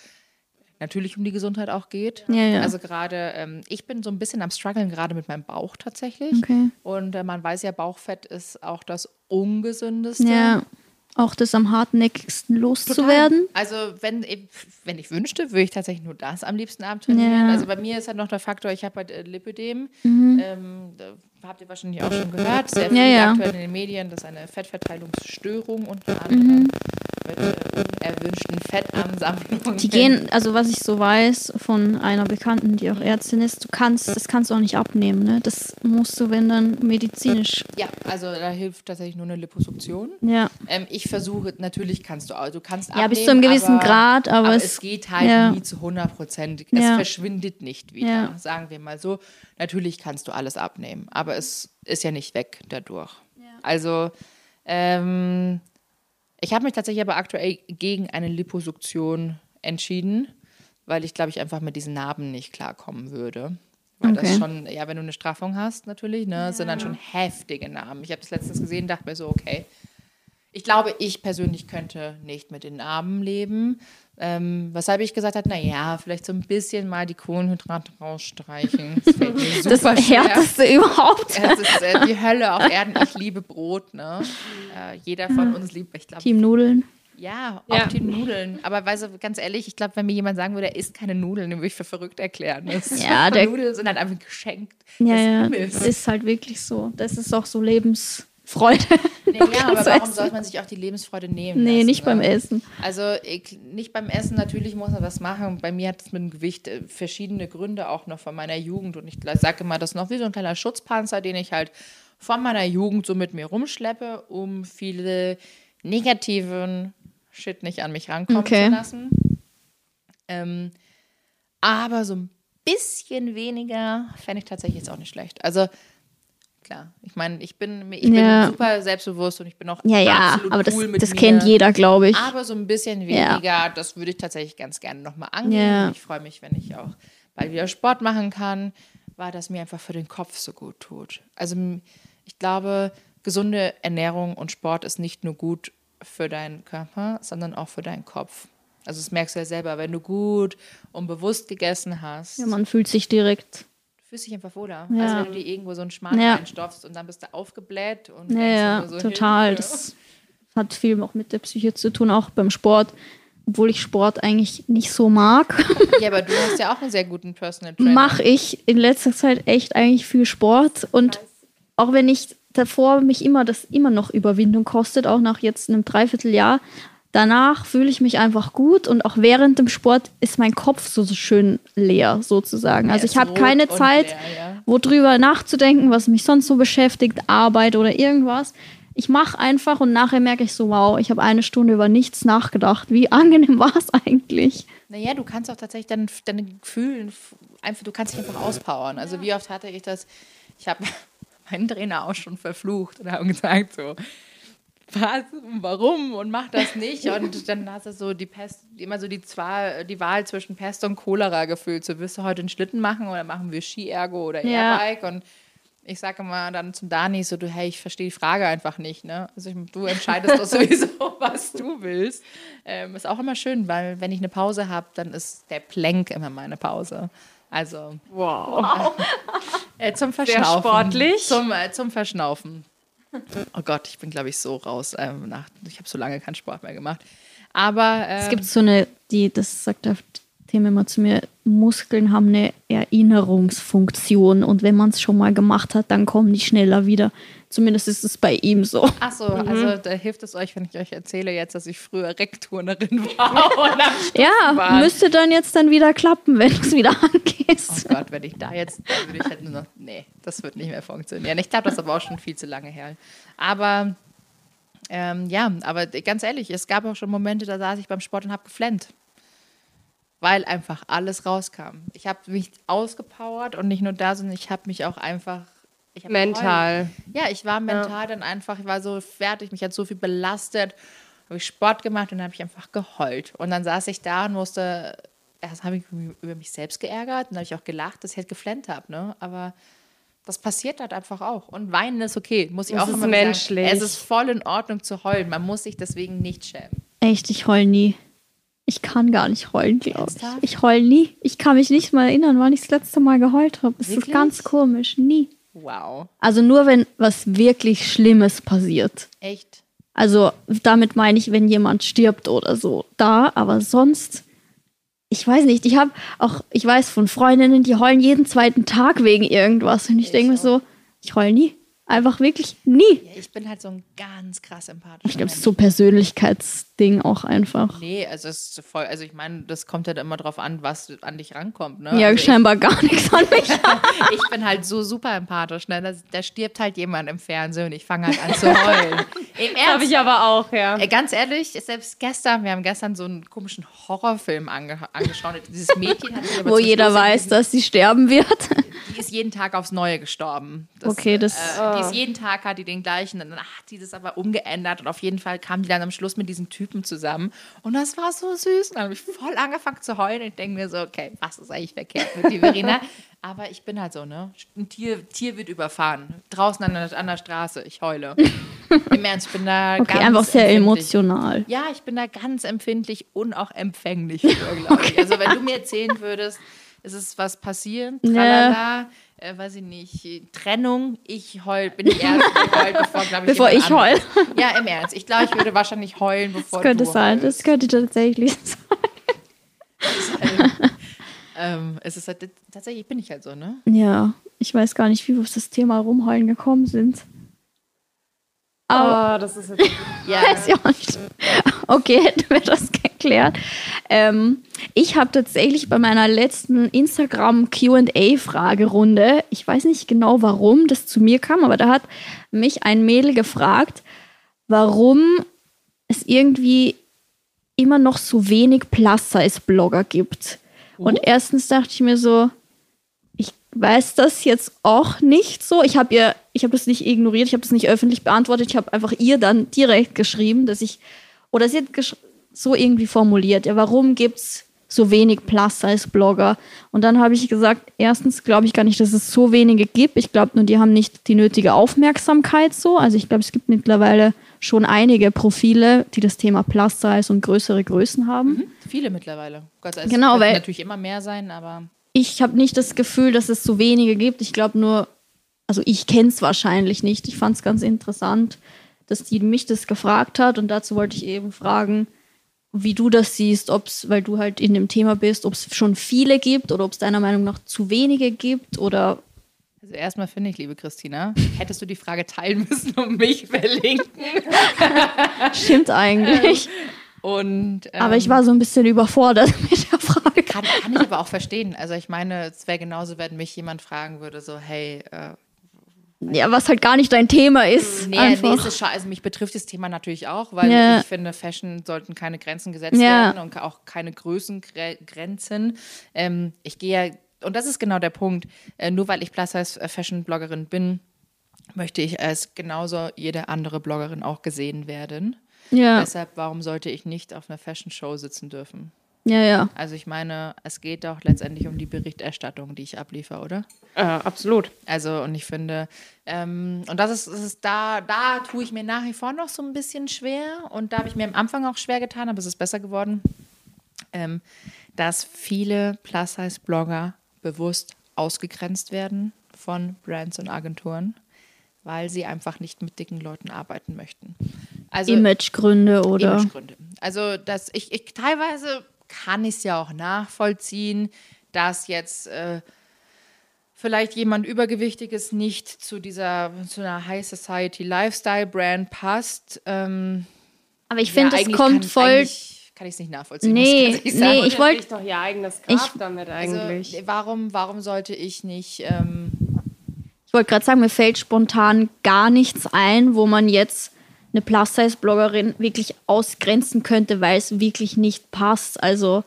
natürlich um die Gesundheit auch geht. Ja, ja. Also gerade, ähm, ich bin so ein bisschen am struggeln, gerade mit meinem Bauch tatsächlich. Okay. Und äh, man weiß ja, Bauchfett ist auch das ungesündeste. Ja. Auch das am hartnäckigsten loszuwerden. Also wenn, wenn ich wünschte, würde ich tatsächlich nur das am liebsten abtrainieren. Ja. Mhm. Also bei mir ist halt noch der Faktor, ich habe halt äh, Lipödem. Ähm, habt ihr wahrscheinlich auch schon gehört. Sehr viel Ja, ja. aktuell in den Medien. Das ist eine Fettverteilungsstörung unter anderem Mhm. Unerwünschten Fettansammlungen. Die gehen, also was ich so weiß von einer Bekannten, die auch Ärztin ist, du kannst, das kannst du auch nicht abnehmen, ne? Das musst du, wenn dann medizinisch. Ja, also da hilft tatsächlich nur eine Liposuktion. Ja. Ähm, ich versuche, natürlich kannst du, du kannst Ja, bis zu einem gewissen aber, Grad, aber aber es- es, geht halt ja. nie zu 100 Prozent. Es Ja. verschwindet nicht wieder, Ja. sagen wir mal so. Natürlich kannst du alles abnehmen, aber es ist ja nicht weg dadurch. Also, ähm, ich habe mich tatsächlich aber aktuell gegen eine Liposuktion entschieden, weil ich glaube, ich einfach mit diesen Narben nicht klarkommen würde. Weil das Okay. schon, ja, wenn du eine Straffung hast, natürlich, ne, sind dann schon heftige Narben. Ich habe das letztens gesehen, dachte mir so, okay, ich glaube, ich persönlich könnte nicht mit den Narben leben. Ähm, weshalb ich gesagt habe, naja, vielleicht so ein bisschen mal die Kohlenhydrate rausstreichen. Das Das schwer. härteste überhaupt. Es ist äh, die Hölle auf Erden. Ich liebe Brot. Ne? Äh, jeder von uns liebt, ich glaube, Team Nudeln. ja, auch Ja. die Nudeln. Aber weißt du, ganz ehrlich, ich glaube, wenn mir jemand sagen würde, er isst keine Nudeln, den würde ich für verrückt erklären. Das Ja, der- Nudeln sind halt einfach geschenkt. Ja, des ja. Das ist halt wirklich so. Das ist auch so Lebensfreude. Ja, Nudeln aber warum essen. sollte man sich auch die Lebensfreude nehmen? Nee, lassen, nicht beim ne? Essen. Also ich, nicht beim Essen, natürlich muss man was machen. Bei mir hat es mit dem Gewicht äh, verschiedene Gründe auch noch von meiner Jugend. Und ich sage immer, das ist noch wie so ein kleiner Schutzpanzer, den ich halt von meiner Jugend so mit mir rumschleppe, um viele negativen Shit nicht an mich rankommen Okay. zu lassen. Ähm, aber so ein bisschen weniger fände ich tatsächlich jetzt auch nicht schlecht. Also klar, ich meine, ich bin, ich bin Ja. super selbstbewusst und ich bin auch Ja, ja, absolut aber das, cool mit das mir. kennt jeder, glaube ich. Aber so ein bisschen Ja. weniger, das würde ich tatsächlich ganz gerne nochmal angehen. Ja. Ich freue mich, wenn ich auch bald wieder Sport machen kann, weil das mir einfach für den Kopf so gut tut. Also ich glaube, gesunde Ernährung und Sport ist nicht nur gut für deinen Körper, sondern auch für deinen Kopf. Also das merkst du ja selber, wenn du gut und bewusst gegessen hast, Ja, man fühlt sich direkt. Fühlst dich einfach wohler. Ja. Also wenn du dir irgendwo so einen Schmarrn Ja. reinstopfst und dann bist du aufgebläht und Ja, ja, so, total. Hilfe. Das hat viel auch mit der Psyche zu tun, auch beim Sport. Obwohl ich Sport eigentlich nicht so mag, Ja, aber du hast ja auch einen sehr guten Personal Trainer. mache ich in letzter Zeit echt eigentlich viel Sport. Und auch wenn ich davor mich immer das immer noch Überwindung kostet, auch nach jetzt einem Dreivierteljahr, danach fühle ich mich einfach gut und auch während dem Sport ist mein Kopf so, so schön leer sozusagen. Also ich habe keine Zeit, leer, ja. wo drüber nachzudenken, was mich sonst so beschäftigt, Arbeit oder irgendwas. Ich mache einfach und nachher merke ich so, wow, ich habe eine Stunde über nichts nachgedacht. Wie angenehm war es eigentlich? Naja, du kannst auch tatsächlich deine, deine Gefühle einfach, du kannst dich einfach auspowern. Also wie oft hatte ich das, ich habe meinen Trainer auch schon verflucht und habe gesagt so, was, und warum und mach das nicht. Und dann hast du so die Pest, immer so die, Zwa- die Wahl zwischen Pest und Cholera gefühlt. So, willst du heute einen Schlitten machen oder machen wir Ski-Ergo oder Ja. Airbike? Und ich sage immer dann zum Dani so, du, hey, ich verstehe die Frage einfach nicht, ne? Also ich, du entscheidest doch sowieso, was du willst. Ähm, ist auch immer schön, weil wenn ich eine Pause habe, dann ist der Plank immer meine Pause. Also Wow. äh, zum Verschnaufen. sportlich. Zum, äh, zum Verschnaufen. Oh Gott, ich bin, glaube ich, so raus. Ähm, nach, ich habe so lange keinen Sport mehr gemacht. Aber ähm, Es gibt so eine, die, das sagt der Thema immer zu mir, Muskeln haben eine Erinnerungsfunktion und wenn man es schon mal gemacht hat, dann kommen die schneller wieder. Zumindest ist es bei ihm so. Ach so, also da hilft es euch, wenn ich euch erzähle jetzt, dass ich früher Rekturnerin war. Ja, müsste dann jetzt dann wieder klappen, wenn du es wieder Oh angehst. Gott, wenn ich da jetzt, da würde ich halt nur noch, nee, das wird nicht mehr funktionieren. Ich glaube, das ist aber auch schon viel zu lange her. Aber ähm, ja, aber ganz ehrlich, es gab auch schon Momente, da saß ich beim Sport und habe geflennt. Weil einfach alles rauskam. Ich habe mich ausgepowert und nicht nur da, sondern ich habe mich auch einfach. Mental. geheult. Ja, ich war mental dann einfach, ich war so fertig, mich hat so viel belastet. Habe ich Sport gemacht und dann habe ich einfach geheult. Und dann saß ich da und musste, erst habe ich mich über mich selbst geärgert und dann habe ich auch gelacht, dass ich halt geflennt habe. Ne? Aber das passiert halt einfach auch. Und weinen ist okay, muss ich Das auch ist immer menschlich. Sagen. Es ist voll in Ordnung zu heulen. Man muss sich deswegen nicht schämen. Echt, ich heul nie. Ich kann gar nicht heulen, glaube ich. Ich heul nie. Ich kann mich nicht mal erinnern, wann ich das letzte Mal geheult habe. Es ist ganz komisch. Nie. Wow. Also nur, wenn was wirklich Schlimmes passiert. Echt? Also damit meine ich, wenn jemand stirbt oder so. Da, aber sonst, ich weiß nicht. Ich habe auch, ich weiß von Freundinnen, die heulen jeden zweiten Tag wegen irgendwas. Und ich denke mir so, ich heul nie. Einfach wirklich nie. Ja, ich bin halt so ein ganz krass empathischer Ich glaube, es ist so Persönlichkeitsding auch einfach. Nee, also es ist voll, also ich meine, das kommt halt immer drauf an, was an dich rankommt, ne? Ja, also scheinbar gar nichts an mich. ich, ich bin halt so super empathisch, ne? Da, da stirbt halt jemand im Fernsehen und ich fange halt an zu heulen. Im Habe Ernst. ich aber auch, ja. Ganz ehrlich, selbst gestern, wir haben gestern so einen komischen Horrorfilm ange angeschaut. Dieses Mädchen hat sich aber Wo jeder Schluss weiß, dass sie sterben wird. die ist jeden Tag aufs Neue gestorben. Okay, das- Äh, die ist jeden Tag hat die den gleichen, und dann hat sie das aber umgeändert und auf jeden Fall kam die dann am Schluss mit diesem Typen zusammen und das war so süß. Und dann habe ich voll angefangen zu heulen und ich denke mir so, okay, was ist eigentlich verkehrt mit dir, Verena? Aber ich bin halt so, ne? Ein Tier, Tier wird überfahren. Draußen an der, an der Straße, ich heule. Im Ernst, ich bin da Okay, ganz einfach sehr emotional. Ja, ich bin da ganz empfindlich und auch empfänglich für, glaube ich. Also wenn du mir erzählen würdest, es ist was passiert, tralala, äh, weiß ich nicht, Trennung, ich heul, bin die Erste, die heult, bevor, glaube ich, Bevor ich heul. Ja, im Ernst. Ich glaube, ich würde wahrscheinlich heulen, bevor Das könnte du sein, das heulst. könnte tatsächlich sein. Ähm, es ist halt, tatsächlich bin ich halt so, ne? Ja, ich weiß gar nicht, wie wir auf das Thema Rumheulen gekommen sind. Aber Oh, das ist jetzt Ja, weiß ich auch nicht. Okay, hätten wir das geklärt. Ähm, ich habe tatsächlich bei meiner letzten Instagram QA-Fragerunde, ich weiß nicht genau, warum das zu mir kam, aber da hat mich ein Mädel gefragt, warum es irgendwie immer noch so wenig Plus-Size-Blogger gibt. Und erstens dachte ich mir so, ich weiß das jetzt auch nicht so. Ich habe ihr, ich habe das nicht ignoriert, ich habe das nicht öffentlich beantwortet. Ich habe einfach ihr dann direkt geschrieben, dass ich, oder sie hat so irgendwie formuliert, ja, warum gibt es so wenig Plus-Size-Blogger? Und dann habe ich gesagt, erstens glaube ich gar nicht, dass es so wenige gibt. Ich glaube nur, die haben nicht die nötige Aufmerksamkeit so. Also ich glaube, es gibt mittlerweile schon einige Profile, die das Thema Plus-Size und größere Größen haben. viele mittlerweile. Gott, es Genau, könnten weil- natürlich immer mehr sein, aber ich habe nicht das Gefühl, dass es so wenige gibt. Ich glaube nur, also ich kenne es wahrscheinlich nicht. Ich fand es ganz interessant, dass die mich das gefragt hat und dazu wollte ich eben fragen, wie du das siehst, ob es, weil du halt in dem Thema bist, ob es schon viele gibt oder ob es deiner Meinung nach zu wenige gibt oder Also erstmal finde ich, liebe Christina, hättest du die Frage teilen müssen und mich verlinken. stimmt eigentlich. Und, ähm, Aber ich war so ein bisschen überfordert mit der Frage. kann, kann ich aber auch verstehen. Also ich meine, es wäre genauso, wenn mich jemand fragen würde, so, hey, äh, Ja, was halt gar nicht dein Thema ist. nee, einfach. nee, es ist scha- also mich betrifft das Thema natürlich auch, weil Ja. ich finde, Fashion sollten keine Grenzen gesetzt Ja. werden und auch keine Größengrenzen. Ähm, ich gehe ja, und das ist genau der Punkt, äh, nur weil ich Plus-Size-Fashion-Bloggerin bin, möchte ich als genauso jede andere Bloggerin auch gesehen werden. ja, Deshalb, warum sollte ich nicht auf einer Fashion-Show sitzen dürfen? Ja, ja. Also ich meine, es geht doch letztendlich um die Berichterstattung, die ich abliefere, oder? äh, absolut. Also und ich finde, ähm, und das ist, das ist da, da tue ich mir nach wie vor noch so ein bisschen schwer und da habe ich mir am Anfang auch schwer getan, aber es ist besser geworden, ähm, dass viele Plus-Size-Blogger bewusst ausgegrenzt werden von Brands und Agenturen, weil sie einfach nicht mit dicken Leuten arbeiten möchten. Also Imagegründe oder. Imagegründe. Also, dass ich, ich teilweise kann ich es ja auch nachvollziehen, dass jetzt äh, vielleicht jemand Übergewichtiges nicht zu dieser zu einer High Society Lifestyle Brand passt. Ähm, Aber ich ja, finde, es kommt voll. Kann ich es nicht nachvollziehen. Nee, muss ich nee, ich wollt- Sich doch ihr eigenes Grab Ich- damit Also, eigentlich. warum, warum sollte ich nicht. Ähm, Ich wollte gerade sagen, mir fällt spontan gar nichts ein, wo man jetzt eine Plus-Size-Bloggerin wirklich ausgrenzen könnte, weil es wirklich nicht passt. Also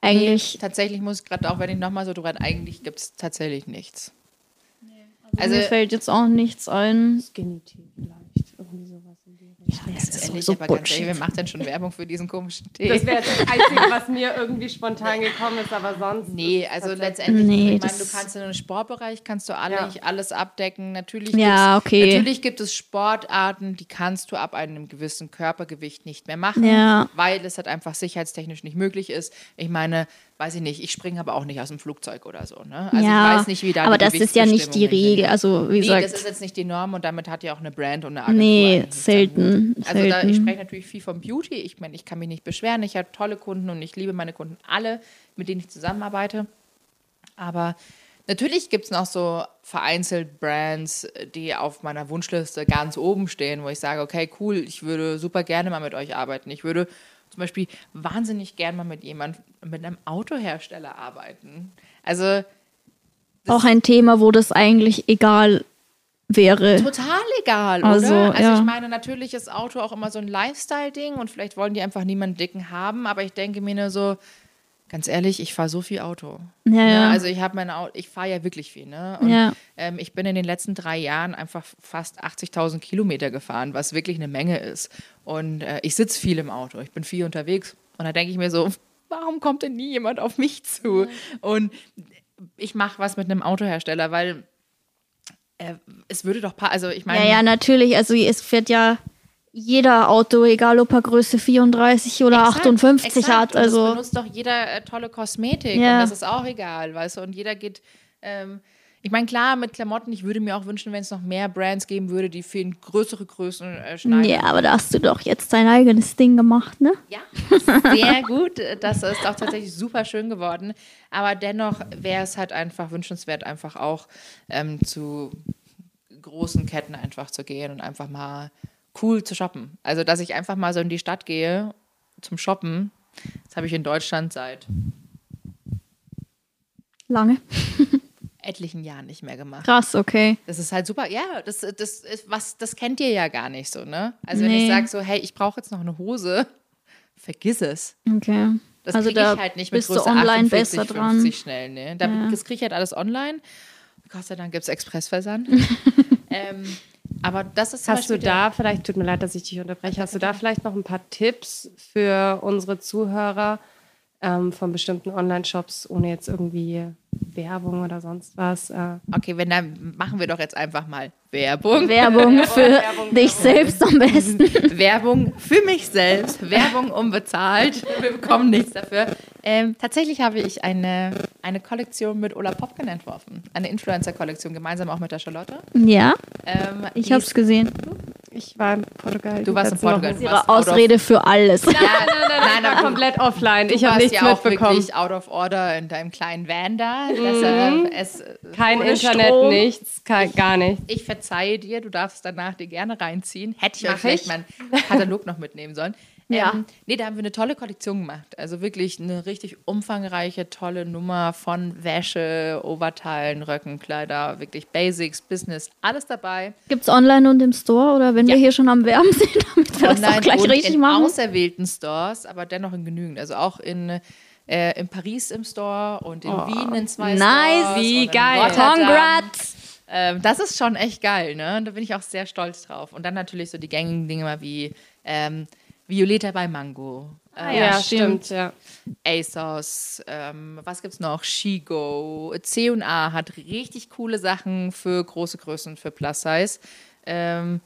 eigentlich. tatsächlich muss ich gerade auch, wenn ich nochmal so drüber eigentlich gibt es tatsächlich nichts. Also, mir fällt jetzt auch nichts ein. Skinny Tea vielleicht. In die Richtung. Letztendlich, so aber ganz ehrlich, Bullshit. wer macht denn schon Werbung für diesen komischen Tee? Das wäre das Einzige, was mir irgendwie spontan gekommen ist, aber sonst. Nee, also letztendlich, Nee, ich meine, das- du kannst in den Sportbereich kannst du alle, Ja. alles abdecken. Natürlich, Ja, okay. natürlich gibt es Sportarten, die kannst du ab einem gewissen Körpergewicht nicht mehr machen, Ja. weil es halt einfach sicherheitstechnisch nicht möglich ist. Ich meine, weiß ich nicht, ich springe aber auch nicht aus dem Flugzeug oder so. Ne? Also ja, ich weiß nicht, wie da aber das ist ja nicht die Regel. Also, wie Nee, gesagt, das ist jetzt nicht die Norm und damit hat ja auch eine Brand und eine Agentur. Nee, selten. Also da, ich selten. spreche natürlich viel vom Beauty. Ich meine, ich kann mich nicht beschweren. Ich habe tolle Kunden und ich liebe meine Kunden alle, mit denen ich zusammenarbeite. Aber natürlich gibt es noch so vereinzelt Brands, die auf meiner Wunschliste ganz oben stehen, wo ich sage, okay, cool, ich würde super gerne mal mit euch arbeiten. Ich würde zum Beispiel wahnsinnig gerne mal mit jemand, mit einem Autohersteller arbeiten. Also auch ein Thema, wo das eigentlich egal wäre. total egal, Also, oder? Also ja. ich meine, natürlich ist Auto auch immer so ein Lifestyle-Ding und vielleicht wollen die einfach niemanden dicken haben, aber ich denke mir nur so, ganz ehrlich, ich fahre so viel Auto. Ja, Ne? ja. Also ich habe meine Auto, ich fahre ja wirklich viel, ne? Und Ja. ähm, ich bin in den letzten drei Jahren einfach fast 80.000 Kilometer gefahren, was wirklich eine Menge ist. Und äh, ich sitze viel im Auto, ich bin viel unterwegs und da denke ich mir so, warum kommt denn nie jemand auf mich zu? Und ich mache was mit einem Autohersteller, weil äh, es würde doch, also ich meine, Ja, ja, natürlich. Also es fährt ja jeder Auto, egal ob er Größe 34 oder Exakt, 58 exakt. hat. Und Also es benutzt doch jeder äh, tolle Kosmetik Ja. und das ist auch egal, weißt du. Und jeder geht. Ähm, ich meine, klar, mit Klamotten, ich würde mir auch wünschen, wenn es noch mehr Brands geben würde, die für größere Größen äh, schneiden. ja, aber da hast du doch jetzt dein eigenes Ding gemacht, ne? Ja, sehr gut. Das ist auch tatsächlich super schön geworden. Aber dennoch wäre es halt einfach wünschenswert, einfach auch ähm, zu großen Ketten einfach zu gehen und einfach mal cool zu shoppen. Also, dass ich einfach mal so in die Stadt gehe zum Shoppen. Das habe ich in Deutschland seit Lange. etlichen Jahren nicht mehr gemacht. Krass, okay. Das ist halt super. Ja, das, das, ist was, das kennt ihr ja gar nicht so, ne? Also, wenn Nee. ich sage so, hey, ich brauche jetzt noch eine Hose, vergiss es. Okay. Das also kriege da ich halt nicht mit Größe online 48, besser dran. 50 schnell. Ne? Da, Ja. Das kriege ich halt alles online. Gott sei Dank gibt es Expressversand. ähm, aber das ist Hast du Beispiel da vielleicht, tut mir leid, dass ich dich unterbreche, hast du da vielleicht noch ein paar Tipps für unsere Zuhörer ähm, von bestimmten Online-Shops, ohne jetzt irgendwie Werbung oder sonst was? Äh, Okay, wenn dann machen wir doch jetzt einfach mal Werbung. Werbung für dich selbst am besten. Werbung für mich selbst, Werbung unbezahlt. Wir bekommen nichts dafür. Ähm, tatsächlich habe ich eine, eine Kollektion mit Ola Popkin entworfen. Eine Influencer-Kollektion, gemeinsam auch mit der Charlotte. Ja, Ähm, ich habe es gesehen. ich war in Portugal. Du warst in. Portugal. Du Ihre warst out of- Ausrede für alles. Nein, nein, Ich war aber du, komplett offline. Ich du habe warst nichts ja auch mitbekommen. wirklich out of order in deinem kleinen Van da. Das, äh, es, Kein ohne Internet, Strom. nichts, kein, gar nichts. Ich verzeihe dir, du darfst danach dir gerne reinziehen. Hätte ich euch Mach vielleicht ich. meinen Katalog noch mitnehmen sollen. Ja. Ähm, nee, da haben wir eine tolle Kollektion gemacht. Also wirklich eine richtig umfangreiche, tolle Nummer von Wäsche, Oberteilen, Röckenkleider, wirklich Basics, Business, alles dabei. Gibt es online und im Store oder wenn Ja. wir hier schon am Werben sind, damit wir das auch gleich und richtig in machen? auserwählten Stores, aber dennoch in genügend. Also auch in, äh, in Paris im Store und in Wien in zwei Oh, nice. Stores. Wie und in geil. Congrats! Ähm, das ist schon echt geil, ne? Da bin ich auch sehr stolz drauf. Und dann natürlich so die gängigen Dinge mal wie ähm, Violeta bei Mango, äh, Ja, stimmt, ja. ASOS, ähm, was gibt's noch? Shigo, C&A hat richtig coole Sachen für große Größen, für Plus Size. Ähm,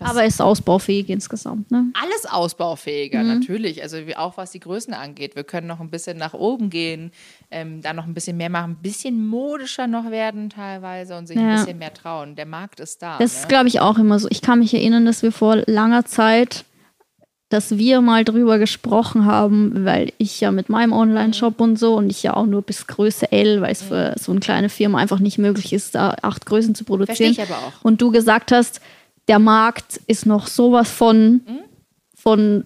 Aber ist ausbaufähig insgesamt, ne? alles ausbaufähiger, Mhm. natürlich. Also auch was die Größen angeht. Wir können noch ein bisschen nach oben gehen, ähm, da noch ein bisschen mehr machen, ein bisschen modischer noch werden teilweise und sich ein Ja. bisschen mehr trauen. Der Markt ist da. Das ne? ist, glaube ich, auch immer so. Ich kann mich erinnern, dass wir vor langer Zeit, dass wir mal drüber gesprochen haben, weil ich ja mit meinem Online-Shop und so und ich ja auch nur bis Größe L, weil es für so eine kleine Firma einfach nicht möglich ist, da acht Größen zu produzieren. Verstehe ich aber auch. Und du gesagt hast, der Markt ist noch sowas von, von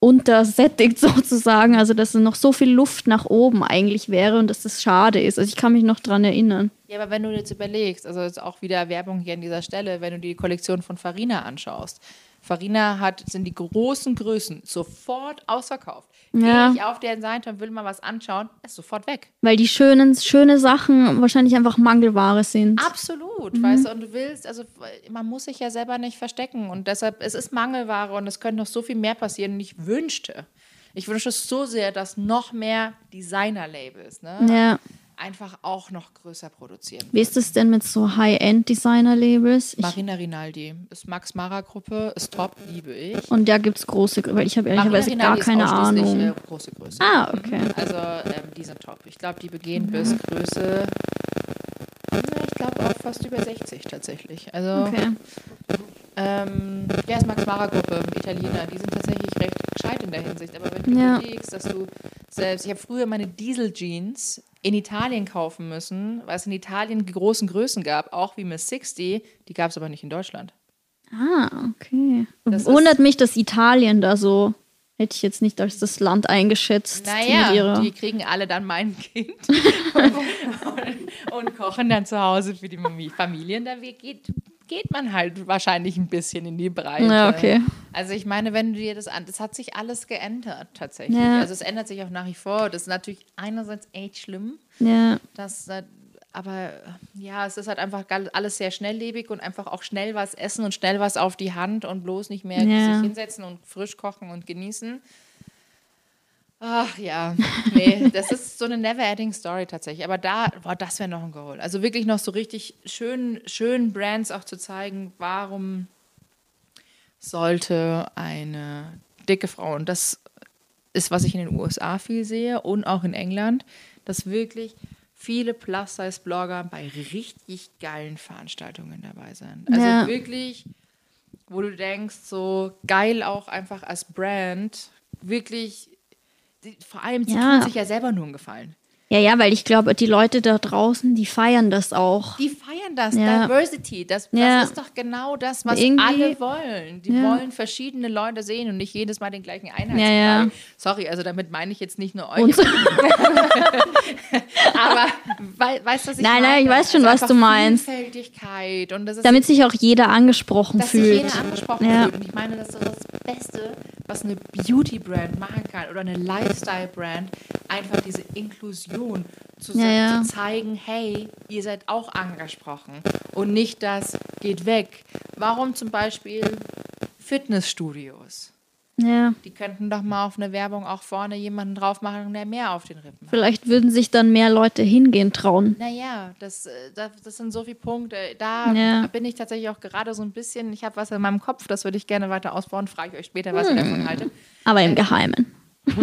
untersättigt sozusagen, also dass noch so viel Luft nach oben eigentlich wäre und dass das schade ist. Also ich kann mich noch dran erinnern. Ja, aber wenn du jetzt überlegst, also jetzt auch wieder Werbung hier an dieser Stelle, wenn du die Kollektion von Farina anschaust, Farina hat, sind die großen Größen sofort ausverkauft. Ja. Gehe ich auf deren Seite und will mal was anschauen, ist sofort weg. Weil die schönen, schöne Sachen wahrscheinlich einfach Mangelware sind. Absolut, weißt du, und du willst, also man muss sich ja selber nicht verstecken und deshalb, es ist Mangelware und es könnte noch so viel mehr passieren und ich wünschte, ich wünsche es so sehr, dass noch mehr Designer-Labels ne, Ja. Einfach auch noch größer produzieren. Wie ist es denn mit so High-End-Designer-Labels? Marina Rinaldi ist Max Mara Gruppe, ist top, liebe ich. Und da gibt es große, weil ich habe ehrlicherweise gar ist keine ausschließlich, Ahnung. Äh, große Größe. Ah, okay. Also ähm, die sind top. Ich glaube, die begehen bis Größe, na, ich glaube auch fast über 60 tatsächlich. Also Okay. Ähm, ja, ist Max Mara Gruppe, Italiener, die sind tatsächlich recht gescheit in der Hinsicht. Aber wenn du Ja. überlegst, dass du selbst, ich habe früher meine Diesel-Jeans in Italien kaufen müssen, weil es in Italien die großen Größen gab, auch wie Miss 60, die gab es aber nicht in Deutschland. Ah, okay. Das Wundert mich, dass Italien da so, hätte ich jetzt nicht als das Land eingeschätzt. Naja, ihrer, die kriegen alle dann mein Kind und, und, und kochen dann zu Hause für die Familien. Da geht, geht man halt wahrscheinlich ein bisschen in die Breite. Ja, okay. Also ich meine, wenn du dir das an, das hat sich alles geändert tatsächlich. Ja. Also es ändert sich auch nach wie vor. Das ist natürlich einerseits echt schlimm, ja. dass äh, aber ja, es ist halt einfach alles sehr schnelllebig und einfach auch schnell was essen und schnell was auf die Hand und bloß nicht mehr Ja. sich hinsetzen und frisch kochen und genießen. Ach ja, nee, das ist so eine never-ending Story tatsächlich. Aber da, boah, das wäre noch ein Goal. Also wirklich noch so richtig schön, schön Brands auch zu zeigen, warum sollte eine dicke Frau, und das ist, was ich in den USA viel sehe und auch in England, dass wirklich viele Plus-Size-Blogger bei richtig geilen Veranstaltungen dabei sind. Also Ja. wirklich, wo du denkst, so geil auch einfach als Brand, wirklich, die, vor allem, sie Ja. tun sich ja selber nur einen Gefallen. Ja, ja, weil ich glaube, die Leute da draußen, die feiern das auch. Die feiern das, Ja. Diversity, das, das Ja. ist doch genau das, was Irgendwie- alle wollen. Die Ja. wollen verschiedene Leute sehen und nicht jedes Mal den gleichen Einheitsbrei. Ja, ja. Sorry, also damit meine ich jetzt nicht nur euch. Aber wei weißt du, was ich Nein, meine? nein, ich weiß schon, Also was du meinst. Vielfältigkeit und das ist damit sich auch jeder angesprochen dass sich fühlt. jeder angesprochen Ja. fühlt. Und ich meine, das ist das Beste, was eine Beauty-Brand machen kann oder eine Lifestyle-Brand, einfach diese Inklusion zu, Ja, ja. zu zeigen, hey, ihr seid auch angesprochen und nicht das geht weg. Warum zum Beispiel Fitnessstudios? Ja. Die könnten doch mal auf eine Werbung auch vorne jemanden drauf machen, der mehr auf den Rippen hat. Vielleicht würden sich dann mehr Leute hingehen trauen. Naja, das, äh, das, das sind so viele Punkte. Da Ja. bin ich tatsächlich auch gerade so ein bisschen, ich habe was in meinem Kopf, das würde ich gerne weiter ausbauen, frage ich euch später, was Hm. davon haltet. Aber im Geheimen.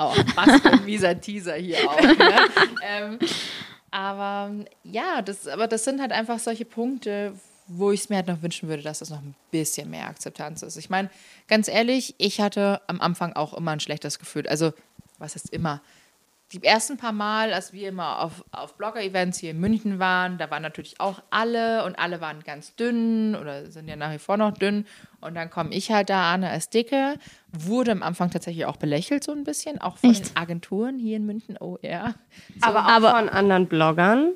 Oh, was für ein mieser Teaser hier auch. Ne? ähm, aber ja, das, aber das sind halt einfach solche Punkte, wo ich es mir halt noch wünschen würde, dass das noch ein bisschen mehr Akzeptanz ist. Ich meine, ganz ehrlich, ich hatte am Anfang auch immer ein schlechtes Gefühl. Also, was heißt immer? Die ersten paar Mal, als wir immer auf, auf Blogger-Events hier in München waren, da waren natürlich auch alle und alle waren ganz dünn oder sind ja nach wie vor noch dünn. Und dann komme ich halt da an als Dicke, wurde am Anfang tatsächlich auch belächelt so ein bisschen, auch von Echt? den Agenturen hier in München, oh ja. Aber auch aber- von anderen Bloggern.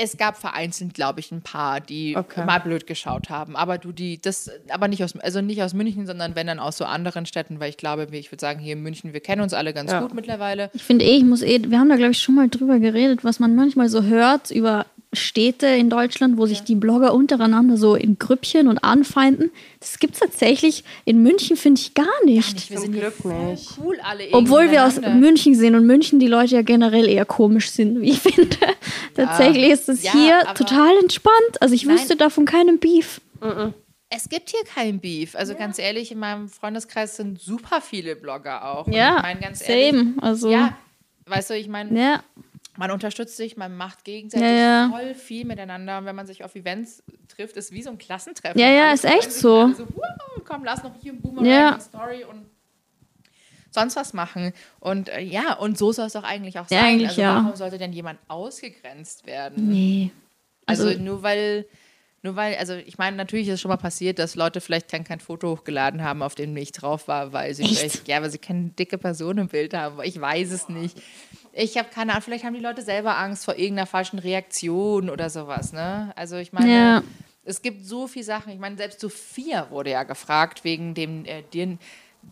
Es gab vereinzelt, glaube ich, ein paar, die Okay. mal blöd geschaut haben. Aber du, die, das, aber nicht aus, also nicht aus München, sondern wenn dann aus so anderen Städten, weil ich glaube, ich würde sagen, hier in München, wir kennen uns alle ganz Ja. gut mittlerweile. Ich finde eh, ich muss eh, wir haben da glaube ich schon mal drüber geredet, was man manchmal so hört über Städte in Deutschland, wo sich die Blogger untereinander so in Grüppchen und anfeinden. Das gibt es tatsächlich in München, finde ich, gar nicht. Wir Zum sind hier Glück nicht. cool alle Obwohl wir aus. München sind und München die Leute ja generell eher komisch sind, wie ich finde. Tatsächlich ist es Ja, hier total entspannt. Also ich Nein. wüsste davon keinem Beef. Es gibt hier kein Beef. Also ganz ehrlich, in meinem Freundeskreis sind super viele Blogger auch. Und Ja, ich meine ganz ehrlich, same. Also ja, weißt du, ich meine, ja, man unterstützt sich, man macht gegenseitig Ja, ja. voll viel miteinander. Und wenn man sich auf Events trifft, ist wie so ein Klassentreffen. Ja, ja, ist echt so. so "Wow, komm, lass noch hier ein Boomerang Ja. und Story und sonst was machen. Und äh, ja, und so soll es doch eigentlich auch Ja, sein. eigentlich also ja. warum sollte denn jemand ausgegrenzt werden? nee. Also, Also- nur weil, nur weil, also ich meine, natürlich ist es schon mal passiert, dass Leute vielleicht kein, kein Foto hochgeladen haben, auf dem ich drauf war, weil sie Echt? vielleicht, ja, weil sie keine dicke Person im Bild haben. Ich weiß es nicht. Ich habe keine Ahnung, vielleicht haben die Leute selber Angst vor irgendeiner falschen Reaktion oder sowas, ne? Also ich meine, Ja. Es gibt so viele Sachen. Ich meine, selbst Sophia wurde ja gefragt, wegen dem, äh, Dirn,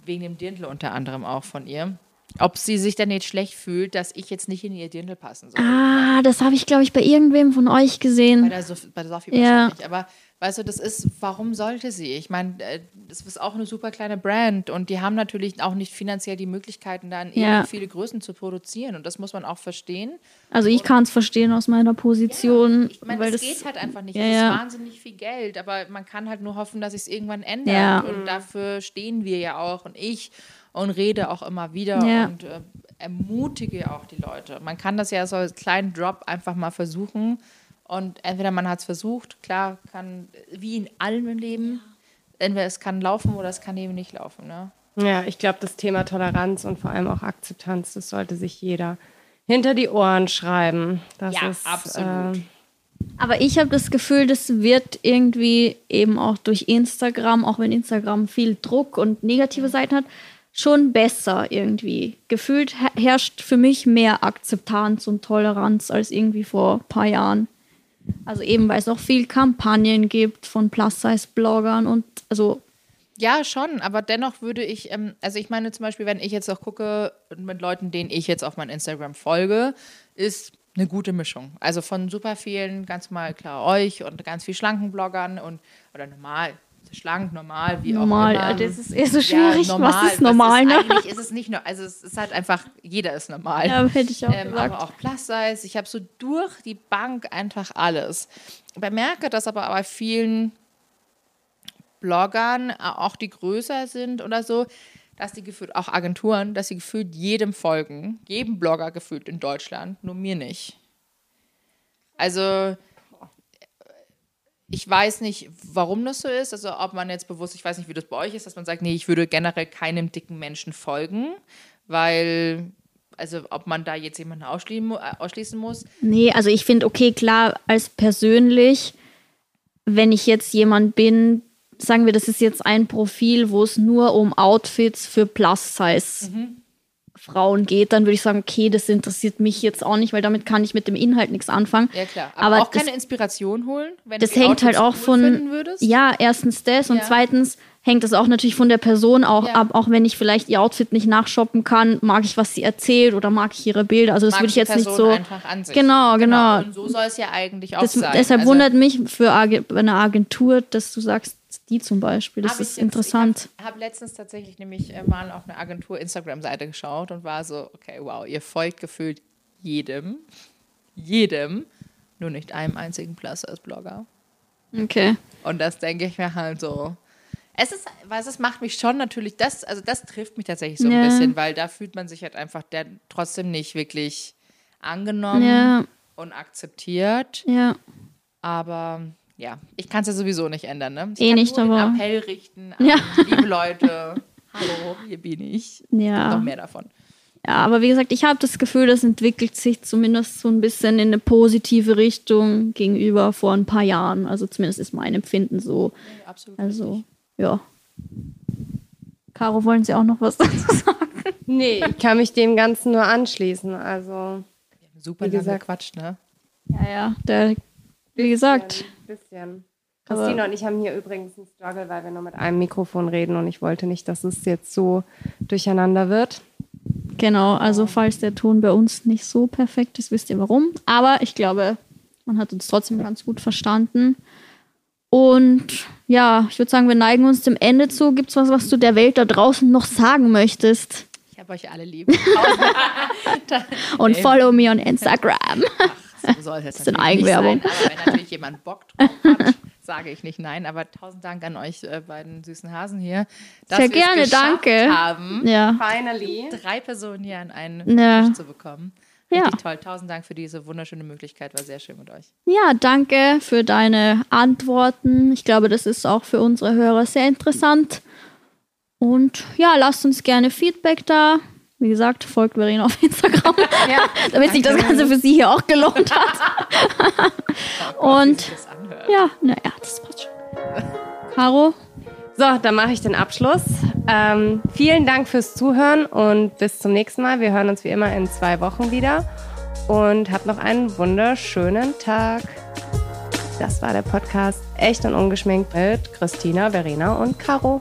wegen dem Dirndl unter anderem auch von ihr. Ob sie sich denn nicht schlecht fühlt, dass ich jetzt nicht in ihr Dirndl passen soll. Ah, das habe ich, glaube ich, bei irgendwem von euch Bei gesehen. der, Sof bei der Sophie Ja. wahrscheinlich. Aber weißt du, das ist, warum sollte sie? Ich meine, äh, das ist auch eine super kleine Brand und die haben natürlich auch nicht finanziell die Möglichkeiten, dann Ja. viele Größen zu produzieren. Und das muss man auch verstehen. Also ich kann es verstehen aus meiner Position. Ich meine, weil es das, geht halt einfach nicht. Ja, das ist ja. wahnsinnig viel Geld, aber man kann halt nur hoffen, dass es irgendwann ändert. Ja. Und dafür stehen wir ja auch und ich und rede auch immer wieder Ja. und äh, ermutige auch die Leute. Man kann das ja so als kleinen Drop einfach mal versuchen und entweder man hat es versucht, klar, kann wie in allem im Leben, entweder es kann laufen oder es kann eben nicht laufen. Ne? Ja, ich glaube, das Thema Toleranz und vor allem auch Akzeptanz, das sollte sich jeder hinter die Ohren schreiben. Das Ja, ist, absolut. Äh, Aber ich habe das Gefühl, das wird irgendwie eben auch durch Instagram, auch wenn Instagram viel Druck und negative Seiten hat, schon besser irgendwie. Gefühlt her- herrscht für mich mehr Akzeptanz und Toleranz als irgendwie vor ein paar Jahren. Also eben, weil es auch viel Kampagnen gibt von Plus-Size-Bloggern und also Ja, schon, aber dennoch würde ich, ähm, also ich meine zum Beispiel, wenn ich jetzt auch gucke mit Leuten, denen ich jetzt auf mein Instagram folge, ist eine gute Mischung. Also von super vielen, ganz mal klar euch und ganz viel schlanken Bloggern und oder normal, schlank, normal, wie normal. auch immer. Das ist eher so schwierig. normal. Was ist normal, ist, ne? Eigentlich ist es nicht nur, also es ist halt einfach, jeder ist normal. Ja, hätte ich auch Ähm, gesagt. aber auch Plus-Size. Ich habe so durch die Bank einfach alles. Ich bemerke das aber bei vielen Bloggern, auch die größer sind oder so, dass die gefühlt, auch Agenturen, dass sie gefühlt jedem folgen, jedem Blogger gefühlt in Deutschland, nur mir nicht. Also ich weiß nicht, warum das so ist. Also ob man jetzt bewusst, ich weiß nicht, wie das bei euch ist, dass man sagt, nee, ich würde generell keinem dicken Menschen folgen, weil, also ob man da jetzt jemanden ausschließen, äh, muss. Nee, also ich finde, okay, klar, als persönlich, wenn ich jetzt jemand bin, sagen wir, das ist jetzt ein Profil, wo es nur um Outfits für Plus-Size Frauen geht, dann würde ich sagen, okay, das interessiert mich jetzt auch nicht, weil damit kann ich mit dem Inhalt nichts anfangen. Ja, klar. Aber auch das- keine Inspiration holen, wenn Das du hängt halt Outfits auch cool von, ja, erstens das und Ja. zweitens hängt es auch natürlich von der Person auch Ja. ab, auch wenn ich vielleicht ihr Outfit nicht nachshoppen kann, mag ich, was sie erzählt oder mag ich ihre Bilder, also das Mag würde ich jetzt nicht Person so, einfach an sich. genau, genau, Und so soll es ja eigentlich auch das, sein. deshalb Also- wundert mich für einer Agentur, dass du sagst, die zum Beispiel, das Hab ist interessant. Ich habe hab letztens tatsächlich nämlich äh, mal auf eine Agentur-Instagram-Seite geschaut und war so, okay, wow, ihr folgt gefühlt jedem, jedem, nur nicht einem einzigen Plus als Blogger. Okay. Und das denke ich mir halt so. Es ist, was es macht mich schon natürlich, das, also das trifft mich tatsächlich so Ja. ein bisschen, weil da fühlt man sich halt einfach der, trotzdem nicht wirklich angenommen Ja, und akzeptiert. ja. Aber ja, ich kann es ja sowieso nicht ändern. Ne? Ich Eh kann nicht, nur aber- Appell richten an Ja. liebe Leute. Hallo, hier bin ich. Ja. Noch mehr davon. Ja, aber wie gesagt, ich habe das Gefühl, das entwickelt sich zumindest so ein bisschen in eine positive Richtung gegenüber vor ein paar Jahren. Also zumindest ist mein Empfinden so. absolut. Also, ja. Caro, wollen Sie auch noch was dazu sagen? nee, ich kann mich dem Ganzen nur anschließen. Also, Super Wie gesagt- Quatsch, ne? Ja, ja, der, wie gesagt, ein bisschen. Christine und ich haben hier übrigens einen Struggle, weil wir nur mit einem Mikrofon reden und ich wollte nicht, dass es jetzt so durcheinander wird. genau, also falls der Ton bei uns nicht so perfekt ist, wisst ihr warum. Aber ich glaube, man hat uns trotzdem ganz gut verstanden. Und ja, ich würde sagen, wir neigen uns dem Ende zu. Gibt es was, was du der Welt da draußen noch sagen möchtest? Ich habe euch alle lieb. Und follow me on Instagram. So soll es jetzt Bisschen natürlich nicht Eigenwerbung. Sein, aber wenn natürlich jemand Bock drauf hat, sage ich nicht nein. Aber tausend Dank an euch äh, beiden süßen Hasen hier. dass Sehr gerne, geschafft danke. haben, Ja. Finally. drei Personen hier an einen Ja. Tisch zu bekommen. Ja. Richtig toll. Tausend Dank für diese wunderschöne Möglichkeit. War sehr schön mit euch. Ja, danke für deine Antworten. Ich glaube, das ist auch für unsere Hörer sehr interessant. Und ja, lasst uns gerne Feedback da. Wie gesagt, folgt Verena auf Instagram, Ja, damit sich das Ganze für sie hier auch gelohnt hat. Und ja, naja, das passt schon. Caro, So, dann mache ich den Abschluss. Ähm, vielen Dank fürs Zuhören und bis zum nächsten Mal. Wir hören uns wie immer in zwei Wochen wieder und habt noch einen wunderschönen Tag. Das war der Podcast Echt und Ungeschminkt mit Christina, Verena und Caro.